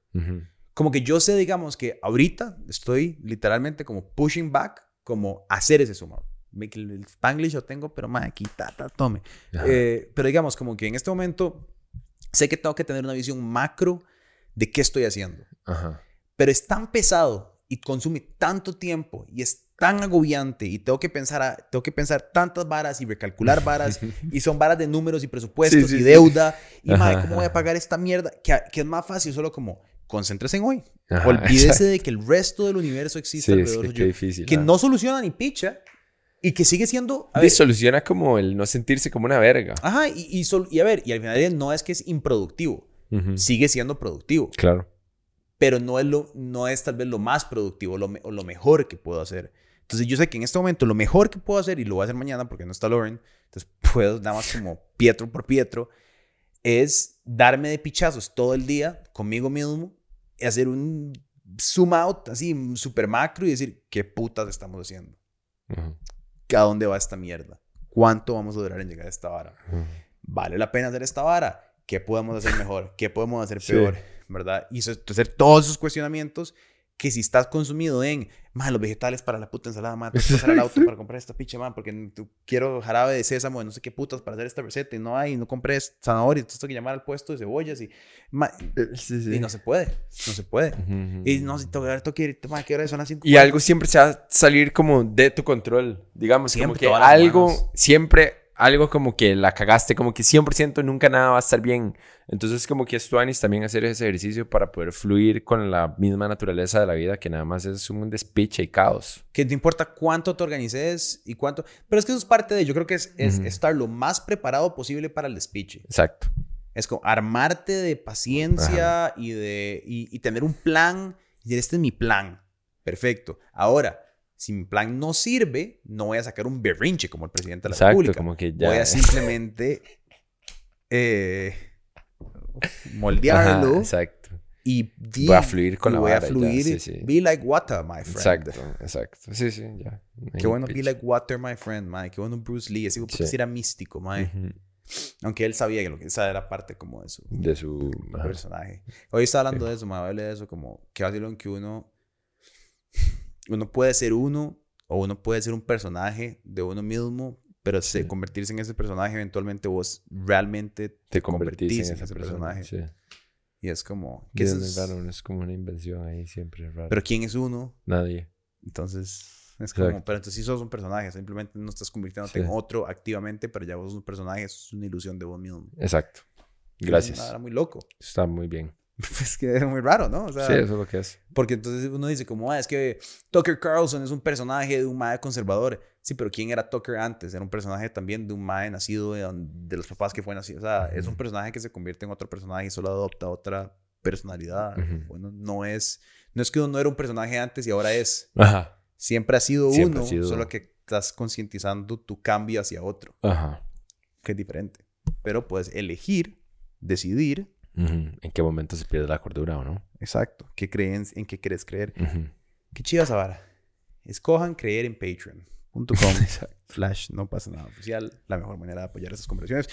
Como que yo sé, digamos, que ahorita estoy literalmente como pushing back, como hacer ese out. El Spanglish lo tengo, pero más aquí, ta, tome. Eh, pero digamos, como que en este momento sé que tengo que tener una visión macro de qué estoy haciendo. Pero es tan pesado y consume tanto tiempo y es tan agobiante y tengo que pensar, tengo que pensar tantas varas y recalcular varas y son varas de números y presupuestos y deuda y madre, ¿cómo voy a pagar esta mierda? Que, que, es más fácil solo como concéntrese en hoy. Olvídese de que el resto del universo existe alrededor que, difícil, que no soluciona ni picha y que sigue siendo... A soluciona como el no sentirse como una verga. Ajá, y, y, y a ver, y al final no es que es improductivo, sigue siendo productivo. Claro. Pero no es, lo, no es tal vez lo más productivo lo, o lo mejor que puedo hacer. Entonces yo sé que en este momento lo mejor que puedo hacer, y lo voy a hacer mañana porque no está Lauren, entonces [laughs] puedo nada más como Pietro por Pietro, es darme de pichazos todo el día conmigo mismo, y hacer un zoom out así, super macro y decir, ¿qué putas estamos haciendo? ¿A dónde va esta mierda? ¿Cuánto vamos a durar en llegar a esta vara? ¿Vale la pena hacer esta vara? ¿Qué podemos hacer mejor? ¿Qué podemos hacer peor? ¿Verdad? Y hacer todos esos cuestionamientos que si estás consumido en, más los vegetales para la puta ensalada, más [laughs] tengo que pasar al auto para comprar esta picha, man, porque quiero jarabe de sésamo, no sé qué putas para hacer esta receta y no hay, no compré zanahoria, entonces tengo que llamar al puesto de cebollas y, y no se puede, no se puede. Y no, si tengo, tengo que ir, ¿qué hora son las Y algo siempre se va a salir como de tu control, digamos, siempre, como que algo, siempre algo como que la cagaste, como que 100% nunca nada va a estar bien. Entonces, como que es tu anis también hacer ese ejercicio para poder fluir con la misma naturaleza de la vida, que nada más es un despiche y caos. Que no importa cuánto te organices y cuánto. Pero es que eso es parte de. Yo creo que es, estar lo más preparado posible para el despiche. Exacto. Es como armarte de paciencia y de y, tener un plan. Y este es mi plan. Perfecto. Ahora, si mi plan no sirve, no voy a sacar un berrinche como el presidente de la Exacto, República. Como que ya... Voy a simplemente eh, moldearlo. exacto. Y voy a fluir con la voy a fluir. Be like water, my friend. Exacto, exacto. Sí, sí, ya. Qué bueno, be like water, my friend, my. Qué bueno Bruce Lee. Ese sí. era místico, my. Aunque él sabía que lo que esa era parte como de su, de su personaje. Hoy está hablando de eso, me hablé de eso, como que lo que uno uno puede ser uno o uno puede ser un personaje de uno mismo, pero se, convertirse en ese personaje, eventualmente vos realmente te, convertís, en, ese personaje. Y es como... ¿qué es, raro, es como una invención ahí, siempre raro. Pero ¿quién es uno? Nadie. Entonces, es como, pero entonces sí sos un personaje, simplemente no estás convirtiéndote en otro activamente, pero ya vos sos un personaje, es una ilusión de vos mismo. Exacto. Gracias. Era muy loco. Está muy bien. [laughs] Pues que es muy raro, ¿no? sí, eso es lo que es. Porque entonces uno dice como, ah, es que Tucker Carlson es un personaje de un mae conservador. Sí, pero ¿quién era Tucker antes? Era un personaje también de un mae nacido de, los papás que fue nacido. O sea, es un personaje que se convierte en otro personaje y solo adopta otra personalidad. Bueno, no es, no es que uno no era un personaje antes y ahora es. Ajá. Siempre ha sido uno, solo que estás concientizando tu cambio hacia otro. Ajá. Que es diferente. Pero puedes elegir, decidir ¿En qué momento se pierde la cordura o no? Exacto. ¿Qué creen, ¿En qué quieres creer? Qué chido esa Escojan creer en Patreon.com. [laughs] Flash, no pasa nada oficial. La mejor manera de apoyar esas conversaciones.